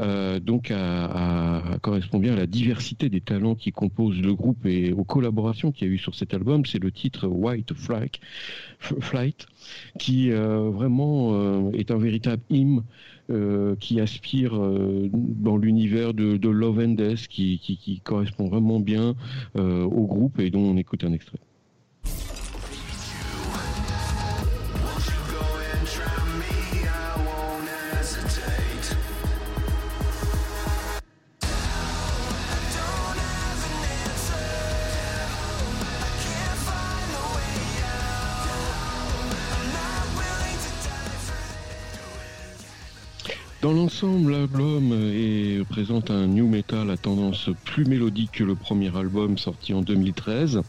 euh, donc à, correspond bien à la diversité des talents qui composent le groupe et aux collaborations qu'il y a eu sur cet album. C'est le titre White Flag, F- Flight, qui euh, vraiment euh, est un véritable hymne qui aspire euh, dans l'univers de, de Love and Death, qui correspond vraiment bien euh, au groupe et dont on écoute un extrait. Dans l'ensemble, l'album présente un new metal à tendance plus mélodique que le premier album sorti en 2013,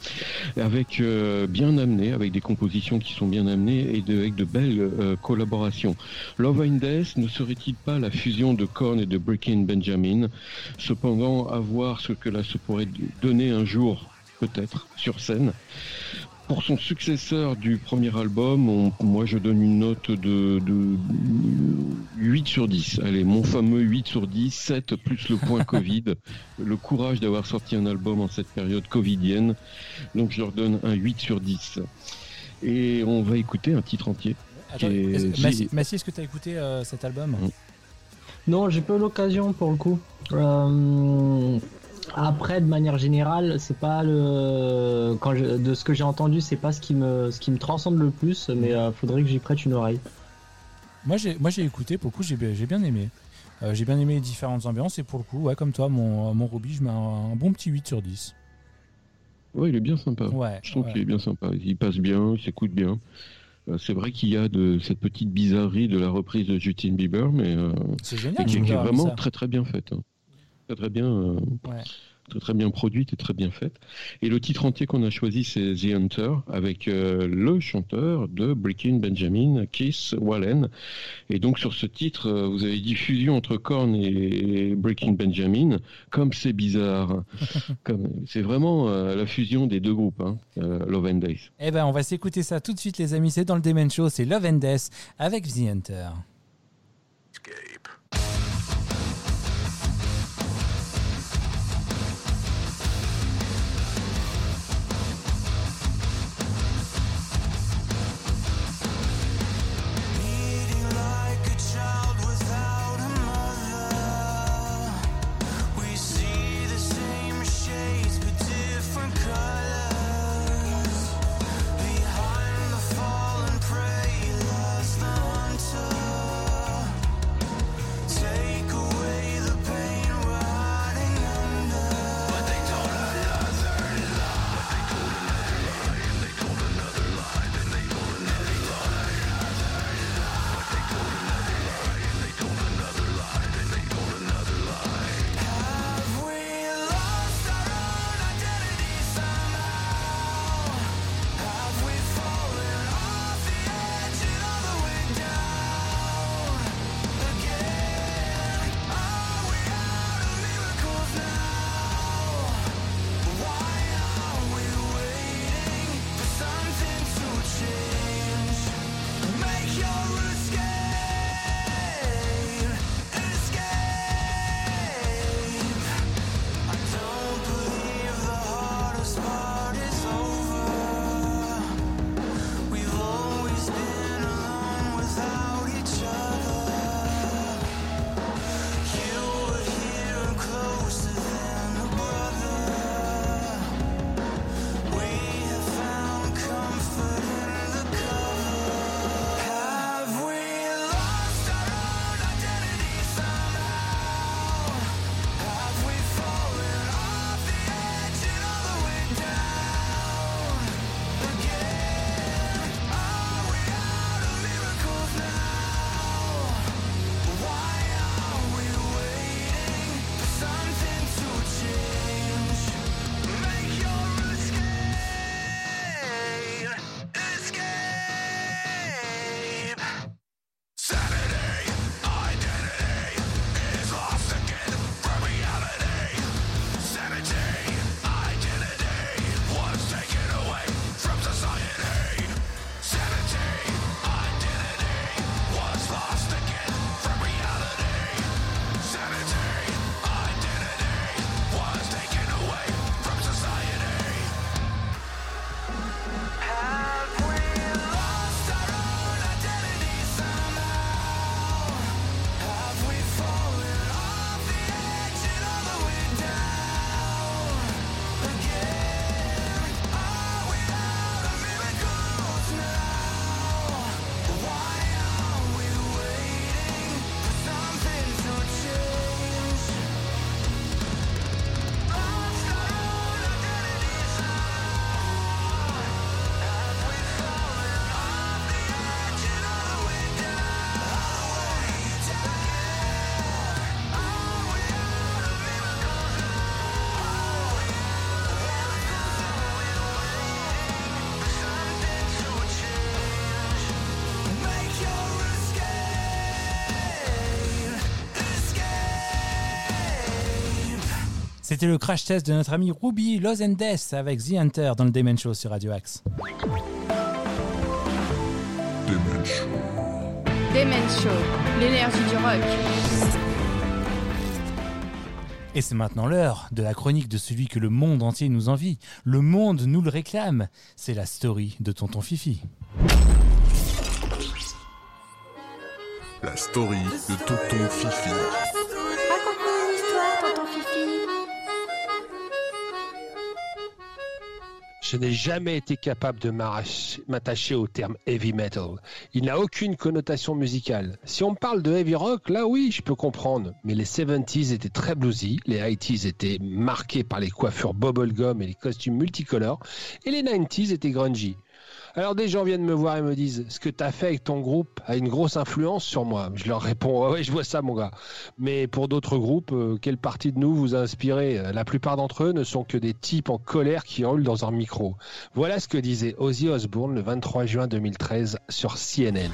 avec euh, bien amené, avec des compositions qui sont bien amenées et avec de belles euh, collaborations. Love and Death ne serait-il pas la fusion de Korn et de Breaking Benjamin? Cependant, à voir ce que là se pourrait donner un jour, peut-être, sur scène. Pour son successeur du premier album, on- moi je donne une note de, de 8 sur 10. Allez, mon fameux 8 sur 10, 7 plus le point Covid. le courage d'avoir sorti un album en cette période covidienne. Donc je leur donne un 8 sur 10. Et on va écouter un titre entier. Attends, est- est-ce- Massi, Massi, est-ce que tu as écouté euh, cet album? Non, j'ai pas eu l'occasion pour le coup. Euh, après, de manière générale, c'est pas le. Quand je- De ce que j'ai entendu, c'est pas ce qui me, ce qui me transcende le plus, mais euh, faudrait que j'y prête une oreille. Moi j'ai moi j'ai écouté, pour le coup j'ai bien, j'ai bien aimé. Euh, j'ai bien aimé les différentes ambiances et pour le coup, ouais, comme toi, mon, mon Ruby, je mets un, un bon petit 8 sur 10. Ouais, il est bien sympa. Ouais, je trouve ouais. qu'il est bien sympa. Il passe bien, il s'écoute bien. Euh, C'est vrai qu'il y a de cette petite bizarrerie de la reprise de Justin Bieber, mais euh, C'est génial qui, est vraiment ça. très très bien faite. hein. Très très bien, euh, Ouais. très très bien produite et très bien faite. Et le titre entier qu'on a choisi, c'est The Hunter, avec euh, le chanteur de Breaking Benjamin, Keith Wallen. Et donc sur ce titre, euh, vous avez diffusion entre Korn et Breaking Benjamin, comme c'est bizarre. Comme- c'est vraiment euh, la fusion des deux groupes, hein, euh, Love and Days. Eh ben on va s'écouter ça tout de suite les amis, c'est dans le Demen Show, c'est Love and Death avec The Hunter. like C'était le crash test de notre ami Ruby Loz and Death avec The Hunter dans le Demen Show sur Radio Axe. Demen Show. Demen Show, l'énergie du rock. Et c'est maintenant l'heure de la chronique de celui que le monde entier nous envie. Le monde nous le réclame. C'est la story de Tonton Fifi. La story de Tonton Fifi. Je n'ai jamais été capable de m'attacher au terme heavy metal. Il n'a aucune connotation musicale. Si on parle de heavy rock, là oui, je peux comprendre. Mais les 70s étaient très bluesy, les 80s étaient marqués par les coiffures bubblegum et les costumes multicolores, et les 90s étaient grungy. Alors des gens viennent me voir et me disent ce que t'as fait avec ton groupe a une grosse influence sur moi. Je leur réponds ouais, ouais je vois ça mon gars. Mais pour d'autres groupes, euh, quelle partie de nous vous a inspiré? La plupart d'entre eux ne sont que des types en colère qui hurlent dans un micro. Voilà ce que disait Ozzy Osbourne le 23 juin 2013 sur CNN.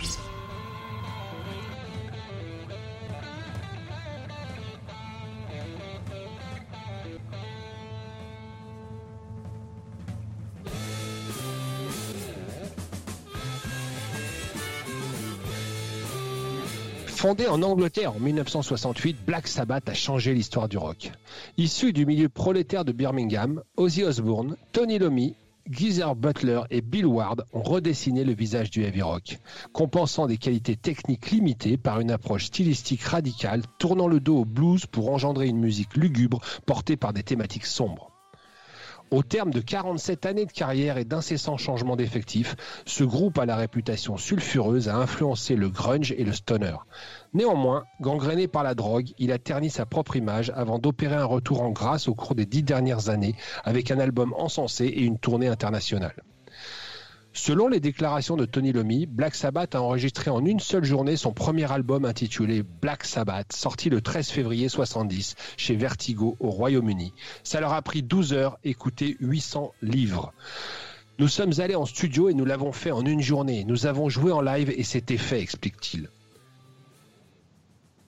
Fondé en Angleterre en 1968, Black Sabbath a changé l'histoire du rock. Issu du milieu prolétaire de Birmingham, Ozzy Osbourne, Tony Iommi, Geezer Butler et Bill Ward ont redessiné le visage du heavy rock, compensant des qualités techniques limitées par une approche stylistique radicale, tournant le dos au blues pour engendrer une musique lugubre portée par des thématiques sombres. Au terme de 47 années de carrière et d'incessants changements d'effectifs, ce groupe à la réputation sulfureuse a influencé le grunge et le stoner. Néanmoins, gangréné par la drogue, il a terni sa propre image avant d'opérer un retour en grâce au cours des dix dernières années avec un album encensé et une tournée internationale. Selon les déclarations de Tony Iommi, Black Sabbath a enregistré en une seule journée son premier album intitulé Black Sabbath, sorti le 13 février 70 chez Vertigo au Royaume-Uni. Ça leur a pris 12 heures et coûté 800 livres. Nous sommes allés en studio et nous l'avons fait en une journée. Nous avons joué en live et c'était fait, explique-t-il.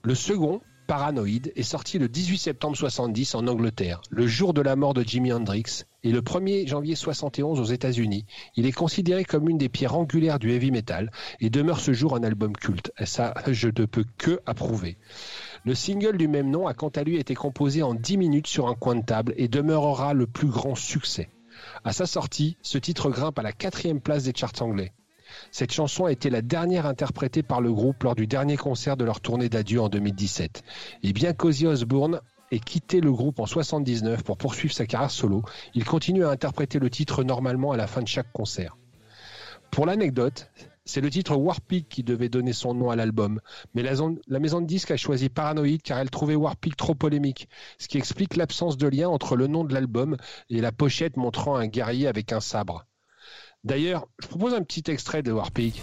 Le second, Paranoid, est sorti le 18 septembre 70 en Angleterre, le jour de la mort de Jimi Hendrix, et le 1er janvier 71 aux États-Unis. Il est considéré comme une des pierres angulaires du heavy metal et demeure ce jour un album culte. Et ça, je ne peux que approuver. Le single du même nom a quant à lui été composé en 10 minutes sur un coin de table et demeurera le plus grand succès. À sa sortie, ce titre grimpe à la quatrième place des charts anglais. Cette chanson a été la dernière interprétée par le groupe lors du dernier concert de leur tournée d'adieu en 2017. Et bien qu'Ozzy Osbourne ait quitté le groupe en 79 pour poursuivre sa carrière solo, il continue à interpréter le titre normalement à la fin de chaque concert. Pour l'anecdote, c'est le titre Warpig qui devait donner son nom à l'album, mais la maison de disques a choisi Paranoid car elle trouvait Warpig trop polémique, ce qui explique l'absence de lien entre le nom de l'album et la pochette montrant un guerrier avec un sabre. D'ailleurs, je propose un petit extrait de Warpig.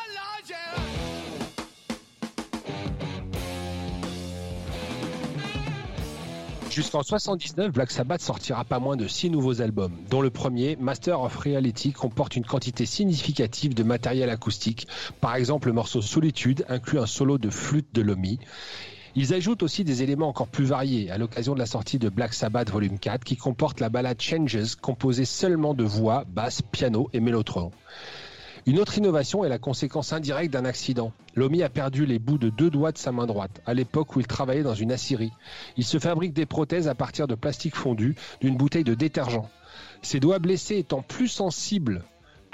Jusqu'en 79, Black Sabbath sortira pas moins de six nouveaux albums, dont le premier, Master of Reality, comporte une quantité significative de matériel acoustique. Par exemple, le morceau Solitude inclut un solo de flûte de Lomi. Ils ajoutent aussi des éléments encore plus variés à l'occasion de la sortie de Black Sabbath Volume 4 qui comporte la ballade Changes composée seulement de voix, basse, piano et mélotron. Une autre innovation est la conséquence indirecte d'un accident. Lomi a perdu les bouts de deux doigts de sa main droite, à l'époque où il travaillait dans une aciérie. Il se fabrique des prothèses à partir de plastique fondu d'une bouteille de détergent. Ses doigts blessés étant plus sensibles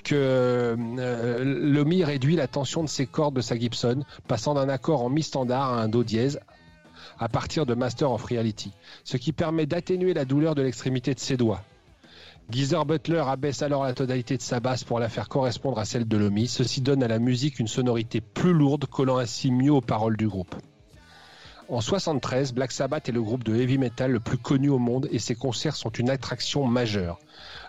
que euh, Lomi réduit la tension de ses cordes de sa Gibson, passant d'un accord en mi standard à un do dièse à partir de Master of Reality, ce qui permet d'atténuer la douleur de l'extrémité de ses doigts. Geezer Butler abaisse alors la tonalité de sa basse pour la faire correspondre à celle de Lomi. Ceci donne à la musique une sonorité plus lourde, collant ainsi mieux aux paroles du groupe. En 73, Black Sabbath est le groupe de heavy metal le plus connu au monde et ses concerts sont une attraction majeure.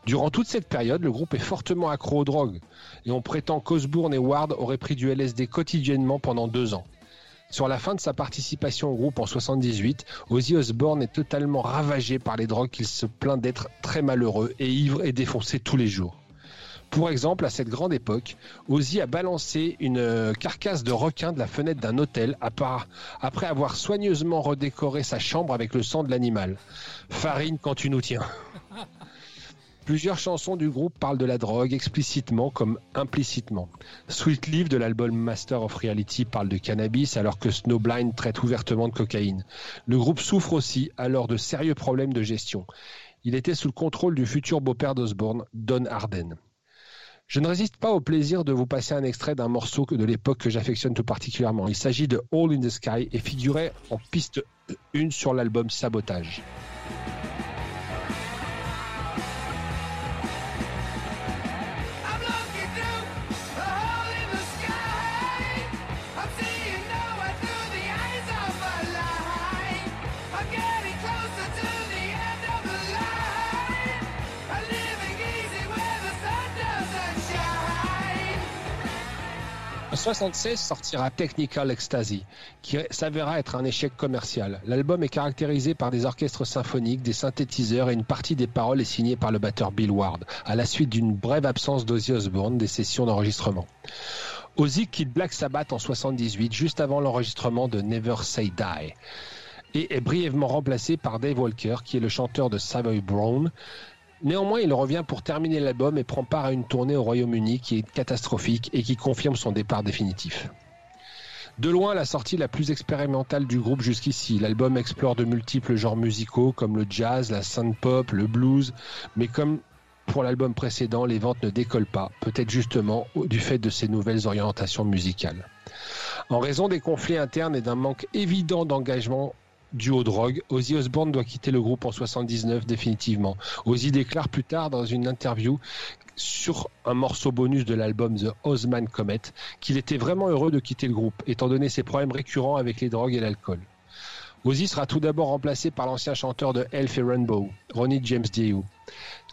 Durant toute cette période, le groupe est fortement accro aux drogues et on prétend qu'Osbourne et Ward auraient pris du LSD quotidiennement pendant deux ans. Sur la fin de sa participation au groupe en 78, Ozzy Osbourne est totalement ravagé par les drogues qu'il se plaint d'être très malheureux et ivre et défoncé tous les jours. Pour exemple, à cette grande époque, Ozzy a balancé une euh, carcasse de requin de la fenêtre d'un hôtel à après avoir soigneusement redécoré sa chambre avec le sang de l'animal. Farine quand tu nous tiens. Plusieurs chansons du groupe parlent de la drogue explicitement comme implicitement. Sweet Leaf de l'album Master of Reality parle de cannabis alors que Snowblind traite ouvertement de cocaïne. Le groupe souffre aussi alors de sérieux problèmes de gestion. Il était sous le contrôle du futur beau-père d'Osbourne, Don Arden. Je ne résiste pas au plaisir de vous passer un extrait d'un morceau de l'époque que j'affectionne tout particulièrement. Il s'agit de All in the Sky et figurait en piste 1 sur l'album Sabotage. 1976 sortira Technical Ecstasy, qui s'avéra être un échec commercial. L'album est caractérisé par des orchestres symphoniques, des synthétiseurs et une partie des paroles est signée par le batteur Bill Ward, à la suite d'une brève absence d'Ozzy Osbourne des sessions d'enregistrement. Ozzy quitte Black Sabbath en 78, juste avant l'enregistrement de Never Say Die, et est brièvement remplacé par Dave Walker, qui est le chanteur de Savoy Brown, Néanmoins, il revient pour terminer l'album et prend part à une tournée au Royaume-Uni qui est catastrophique et qui confirme son départ définitif. De loin, la sortie la plus expérimentale du groupe jusqu'ici. L'album explore de multiples genres musicaux comme le jazz, la synth-pop, le blues, mais comme pour l'album précédent, les ventes ne décollent pas, peut-être justement du fait de ces nouvelles orientations musicales. En raison des conflits internes et d'un manque évident d'engagement dû aux drogues, Ozzy Osbourne doit quitter le groupe en 79 définitivement. Ozzy déclare plus tard dans une interview sur un morceau bonus de l'album The Ozman Comet qu'il était vraiment heureux de quitter le groupe, étant donné ses problèmes récurrents avec les drogues et l'alcool. Ozzy sera tout d'abord remplacé par l'ancien chanteur de Elf et Rainbow, Ronnie James Dio.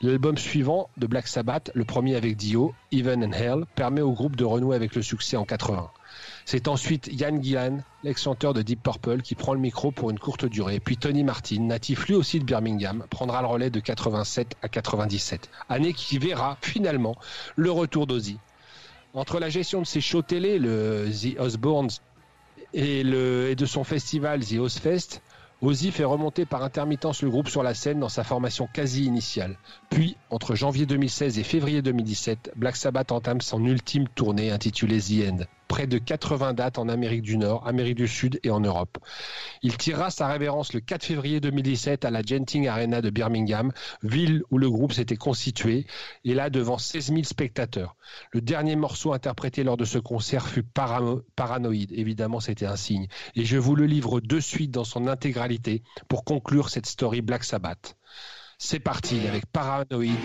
L'album suivant de Black Sabbath, le premier avec Dio, Even and Hell, permet au groupe de renouer avec le succès en 80. C'est ensuite Ian Gillan, l'ex-chanteur de Deep Purple, qui prend le micro pour une courte durée. Puis Tony Martin, natif lui aussi de Birmingham, prendra le relais de 87 à 97. Année qui verra finalement le retour d'Ozzy. Entre la gestion de ses shows télé, le The Osbournes, et, et de son festival The Ozfest, Ozzy fait remonter par intermittence le groupe sur la scène dans sa formation quasi initiale. Puis, entre janvier 2016 et février 2017, Black Sabbath entame son ultime tournée intitulée The End. Près de 80 dates en Amérique du Nord, Amérique du Sud et en Europe. Il tirera sa révérence le 4 février 2017 à la Genting Arena de Birmingham, ville où le groupe s'était constitué, et là devant 16 000 spectateurs. Le dernier morceau interprété lors de ce concert fut Parano- Paranoïde. Évidemment, c'était un signe. Et je vous le livre de suite dans son intégralité pour conclure cette story Black Sabbath. C'est parti avec Paranoïde.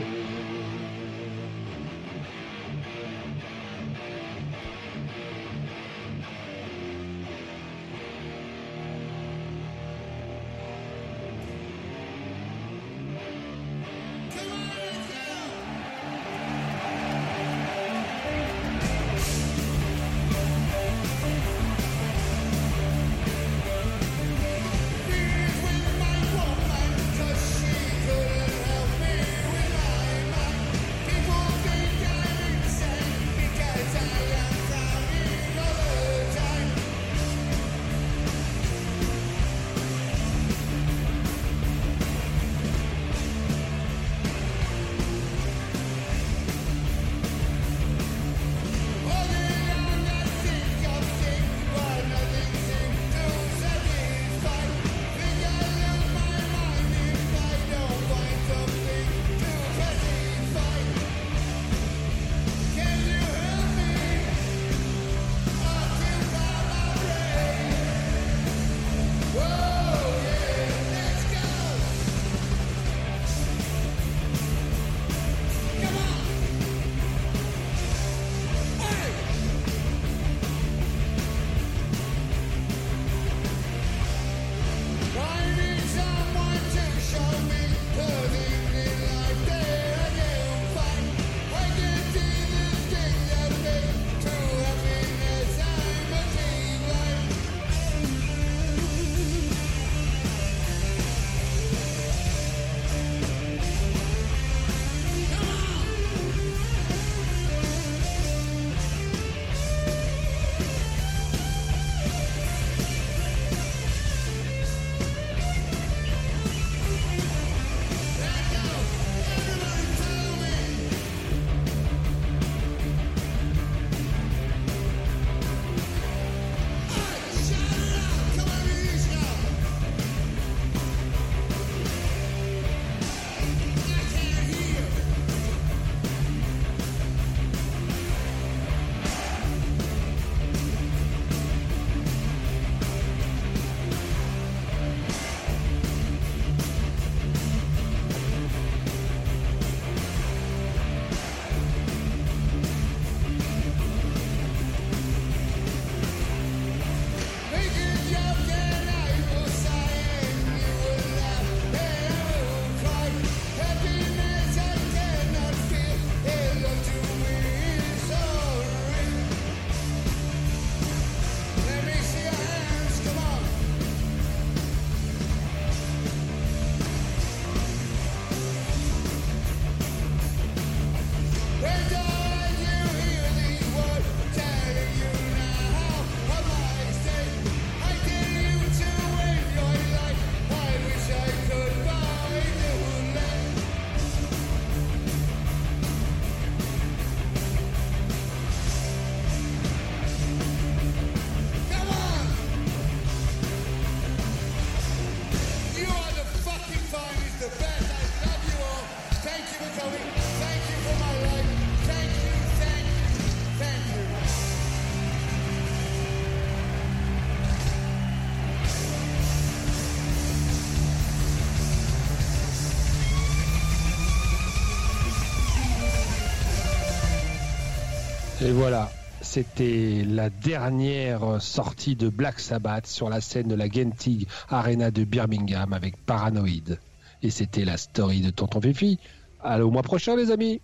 Et voilà, c'était la dernière sortie de Black Sabbath sur la scène de la Genting Arena de Birmingham avec Paranoid. Et c'était la story de Tonton Fifi. Allez, au mois prochain, les amis.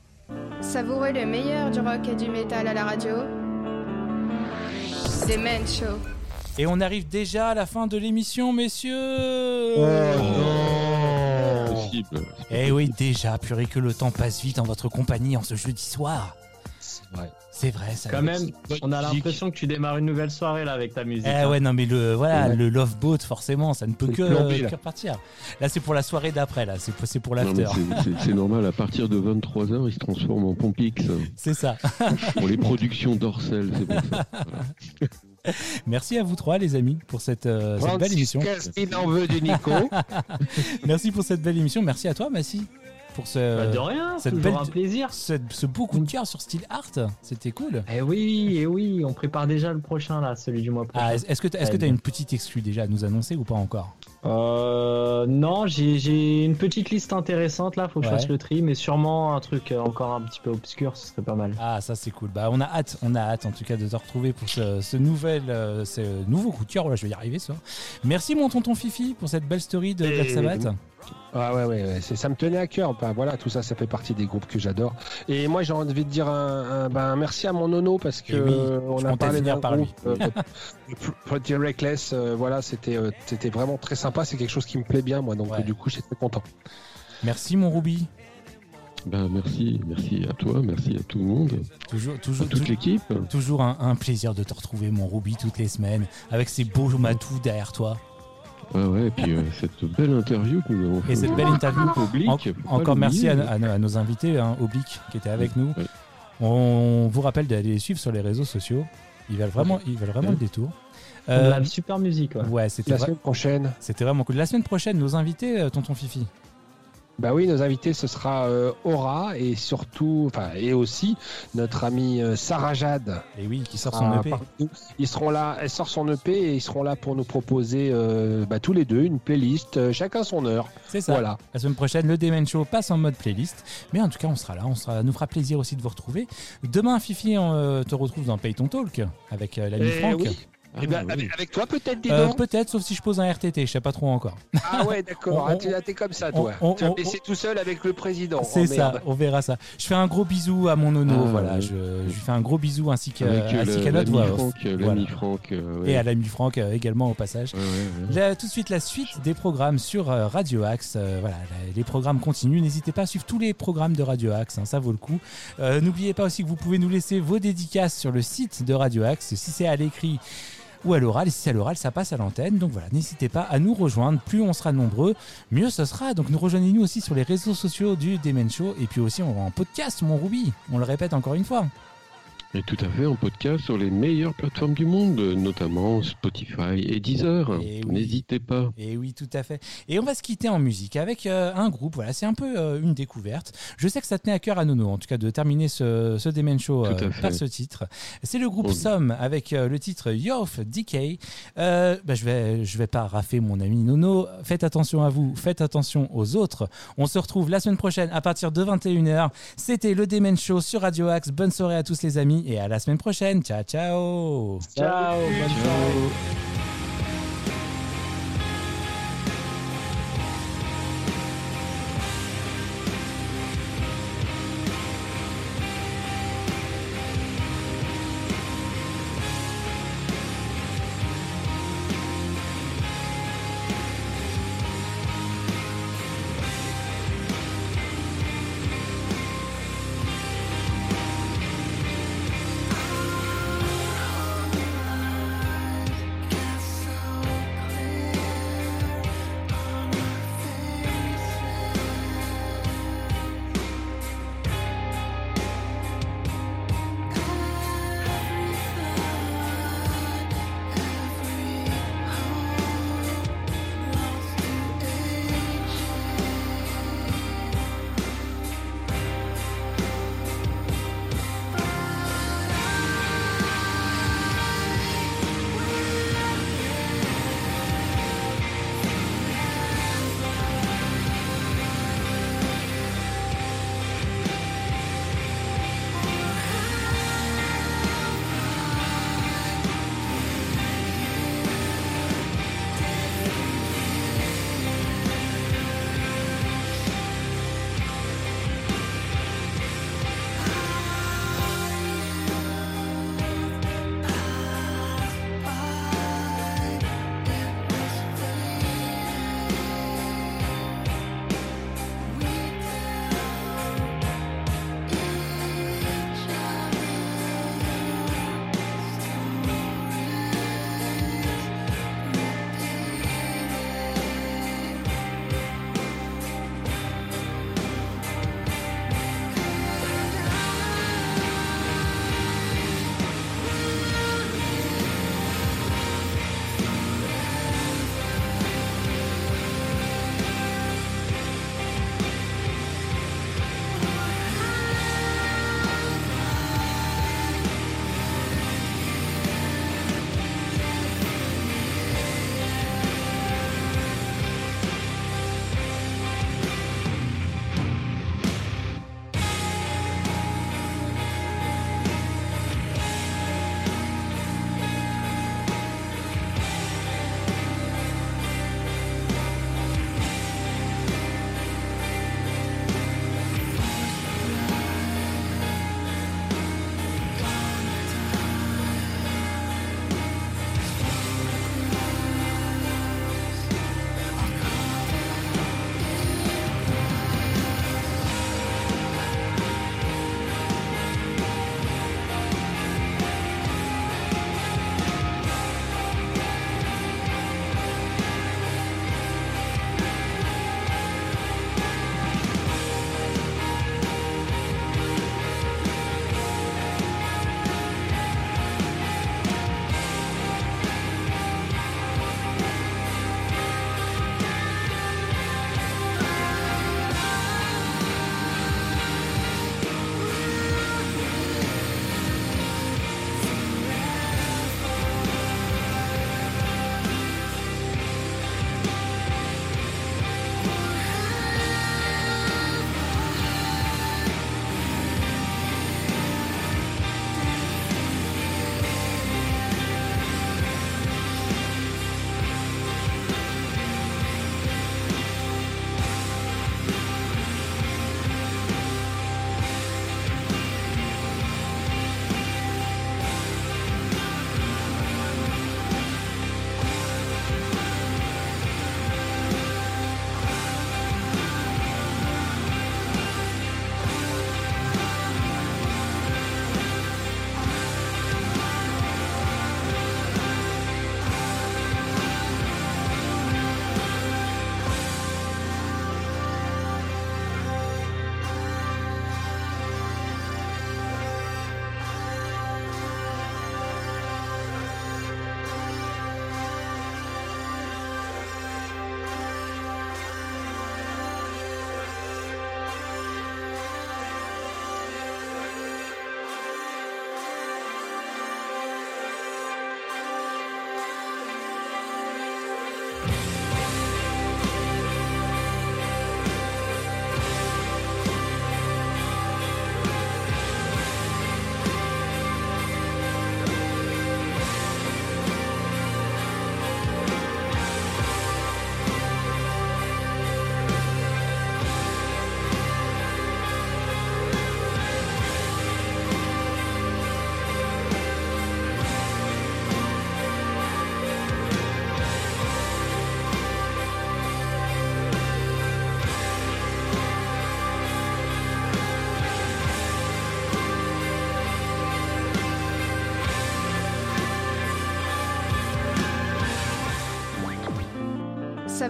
Savourez le meilleur du rock et du métal à la radio. The Men Show. Et on arrive déjà à la fin de l'émission, messieurs Possible. Eh oui, déjà, purée que le temps passe vite en votre compagnie en ce jeudi soir. C'est vrai. C'est vrai, ça. Quand même, on a l'impression que tu démarres une nouvelle soirée là avec ta musique. Eh hein. ouais, non, mais le, voilà, Ouais. le Love Boat, forcément, ça ne peut que, plombé, là. que repartir. Là, c'est pour la soirée d'après, là, c'est pour, l'after. c'est- normal, à partir de 23h, il se transforme en Pompix. C'est ça. Pour les productions d'Orcel, c'est pour ça. Merci à vous trois, les amis, pour cette, euh, cette belle émission. Castin en veut du Nico. Merci pour cette belle émission. Merci à toi, Massy, pour ce, Bah, de rien, cette belle- un plaisir. ce, ce beau coup de cœur sur Style Art. C'était cool. Eh oui, eh oui, on prépare déjà le prochain là, celui du mois prochain. Ah, est-ce que tu est-ce que as une petite exclue déjà à nous annoncer ou pas encore? Euh, non, j'ai une petite liste intéressante là, faut que Ouais. je fasse le tri, mais sûrement un truc euh, encore un petit peu obscur, ce serait pas mal. Ah, ça c'est cool. Bah, on a hâte, on a hâte en tout cas de te retrouver pour ce, ce nouvel, euh, ce nouveau coup de cœur. Voilà, je vais y arriver, ça. Merci mon tonton Fifi pour cette belle story de Black Sabbath. Ah ouais, ouais, ouais, c'est- ça me tenait à cœur. Enfin, voilà, tout ça, ça fait partie des groupes que j'adore. Et moi, j'ai envie de dire un, un- ben, merci à mon nono parce que Et oui, euh, on a parlé d'un par groupe, lui. euh, Pretty Reckless. euh, voilà, c'était euh, c'était vraiment très sympa. C'est quelque chose qui me plaît bien, moi. Donc, Ouais. du coup, j'étais content. Merci mon Ruby. Ben, merci, merci à toi, merci à tout le monde, Toujours, à toujours, toute tou- l'équipe. toujours un, un plaisir de te retrouver mon Ruby toutes les semaines avec ces beaux matous derrière toi. Ouais, ouais, et puis euh, cette belle interview que nous avons faite. Et cette belle interview. Oblique, En- encore merci à, à nos- à nos invités, hein, Oblique, qui étaient avec nous. Ouais. On vous rappelle d'aller les suivre sur les réseaux sociaux. Ils valent vraiment, ils valent vraiment Ouais. le détour. On Euh, a une super musique, ouais. ouais, c'était La semaine prochaine, c'était vraiment cool. La semaine prochaine, nos invités, euh, tonton Fifi. Bah oui, nos invités, ce sera euh, Aura et surtout, enfin, et aussi notre amie euh, Sarah Jade. Et oui, qui sort Ah, son EP. Ils seront là, elle sort son EP et ils seront là pour nous proposer euh, bah, tous les deux une playlist, euh, chacun son heure. C'est ça. Voilà. La semaine prochaine, le Demen Show passe en mode playlist. Mais en tout cas, on sera là. On sera, nous fera plaisir aussi de vous retrouver. Demain, Fifi, on euh, te retrouve dans Payton Talk avec euh, l'ami Eh Franck. oui. Ah, Eh ben, ouais. avec, avec toi peut-être, dis Euh, donc Peut-être, sauf si je pose un RTT. Je sais pas trop encore. Ah ouais, d'accord. on- Ah, t'es- ah, comme ça, toi. on- tu vas on- me laisser tout seul avec le président. C'est Oh, ça, merde. on verra ça. Je fais un gros bisou à mon nono, Ah, voilà. ouais. Je, je lui fais un gros bisou ainsi qu'à euh, qu'à notre voix. Franck, euh, Voilà. l'ami Franck, euh, ouais. Et à l'ami Franck euh, également au passage. Ouais, ouais, ouais. Là, tout de suite la suite des programmes sur euh, Radio Axe. Euh, voilà, les programmes continuent. N'hésitez pas à suivre tous les programmes de Radio Axe, hein, ça vaut le coup. Euh, N'oubliez pas aussi que vous pouvez nous laisser vos dédicaces sur le site de Radio Axe, si c'est à l'écrit ou à l'oral. Et si c'est à l'oral, ça passe à l'antenne. Donc voilà, n'hésitez pas à nous rejoindre. Plus on sera nombreux, mieux ce sera. Donc nous rejoignez-nous aussi sur les réseaux sociaux du Demen Show et puis aussi en podcast, mon Ruby. On le répète encore une fois. Et tout à fait en podcast sur les meilleures plateformes du monde, notamment Spotify et Deezer. Et oui. N'hésitez pas. Et oui, tout à fait. Et on va se quitter en musique avec euh, un groupe. Voilà, c'est un peu euh, une découverte. Je sais que ça tenait à cœur à Nono, en tout cas, de terminer ce, ce Demen Show euh, par ce titre. C'est le groupe Oui. Somme avec le titre Yoff Decay. Bah, je vais, je vais pas raffer mon ami Nono. Faites attention à vous, faites attention aux autres. On se retrouve la semaine prochaine à partir de 21h. C'était le Demen Show sur Radio Axe. Bonne soirée à tous les amis et à la semaine prochaine. Ciao, ciao. Ciao, bonne soirée.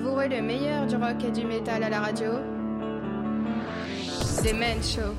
Savourez le meilleur du rock et du métal à la radio. Des Men Show.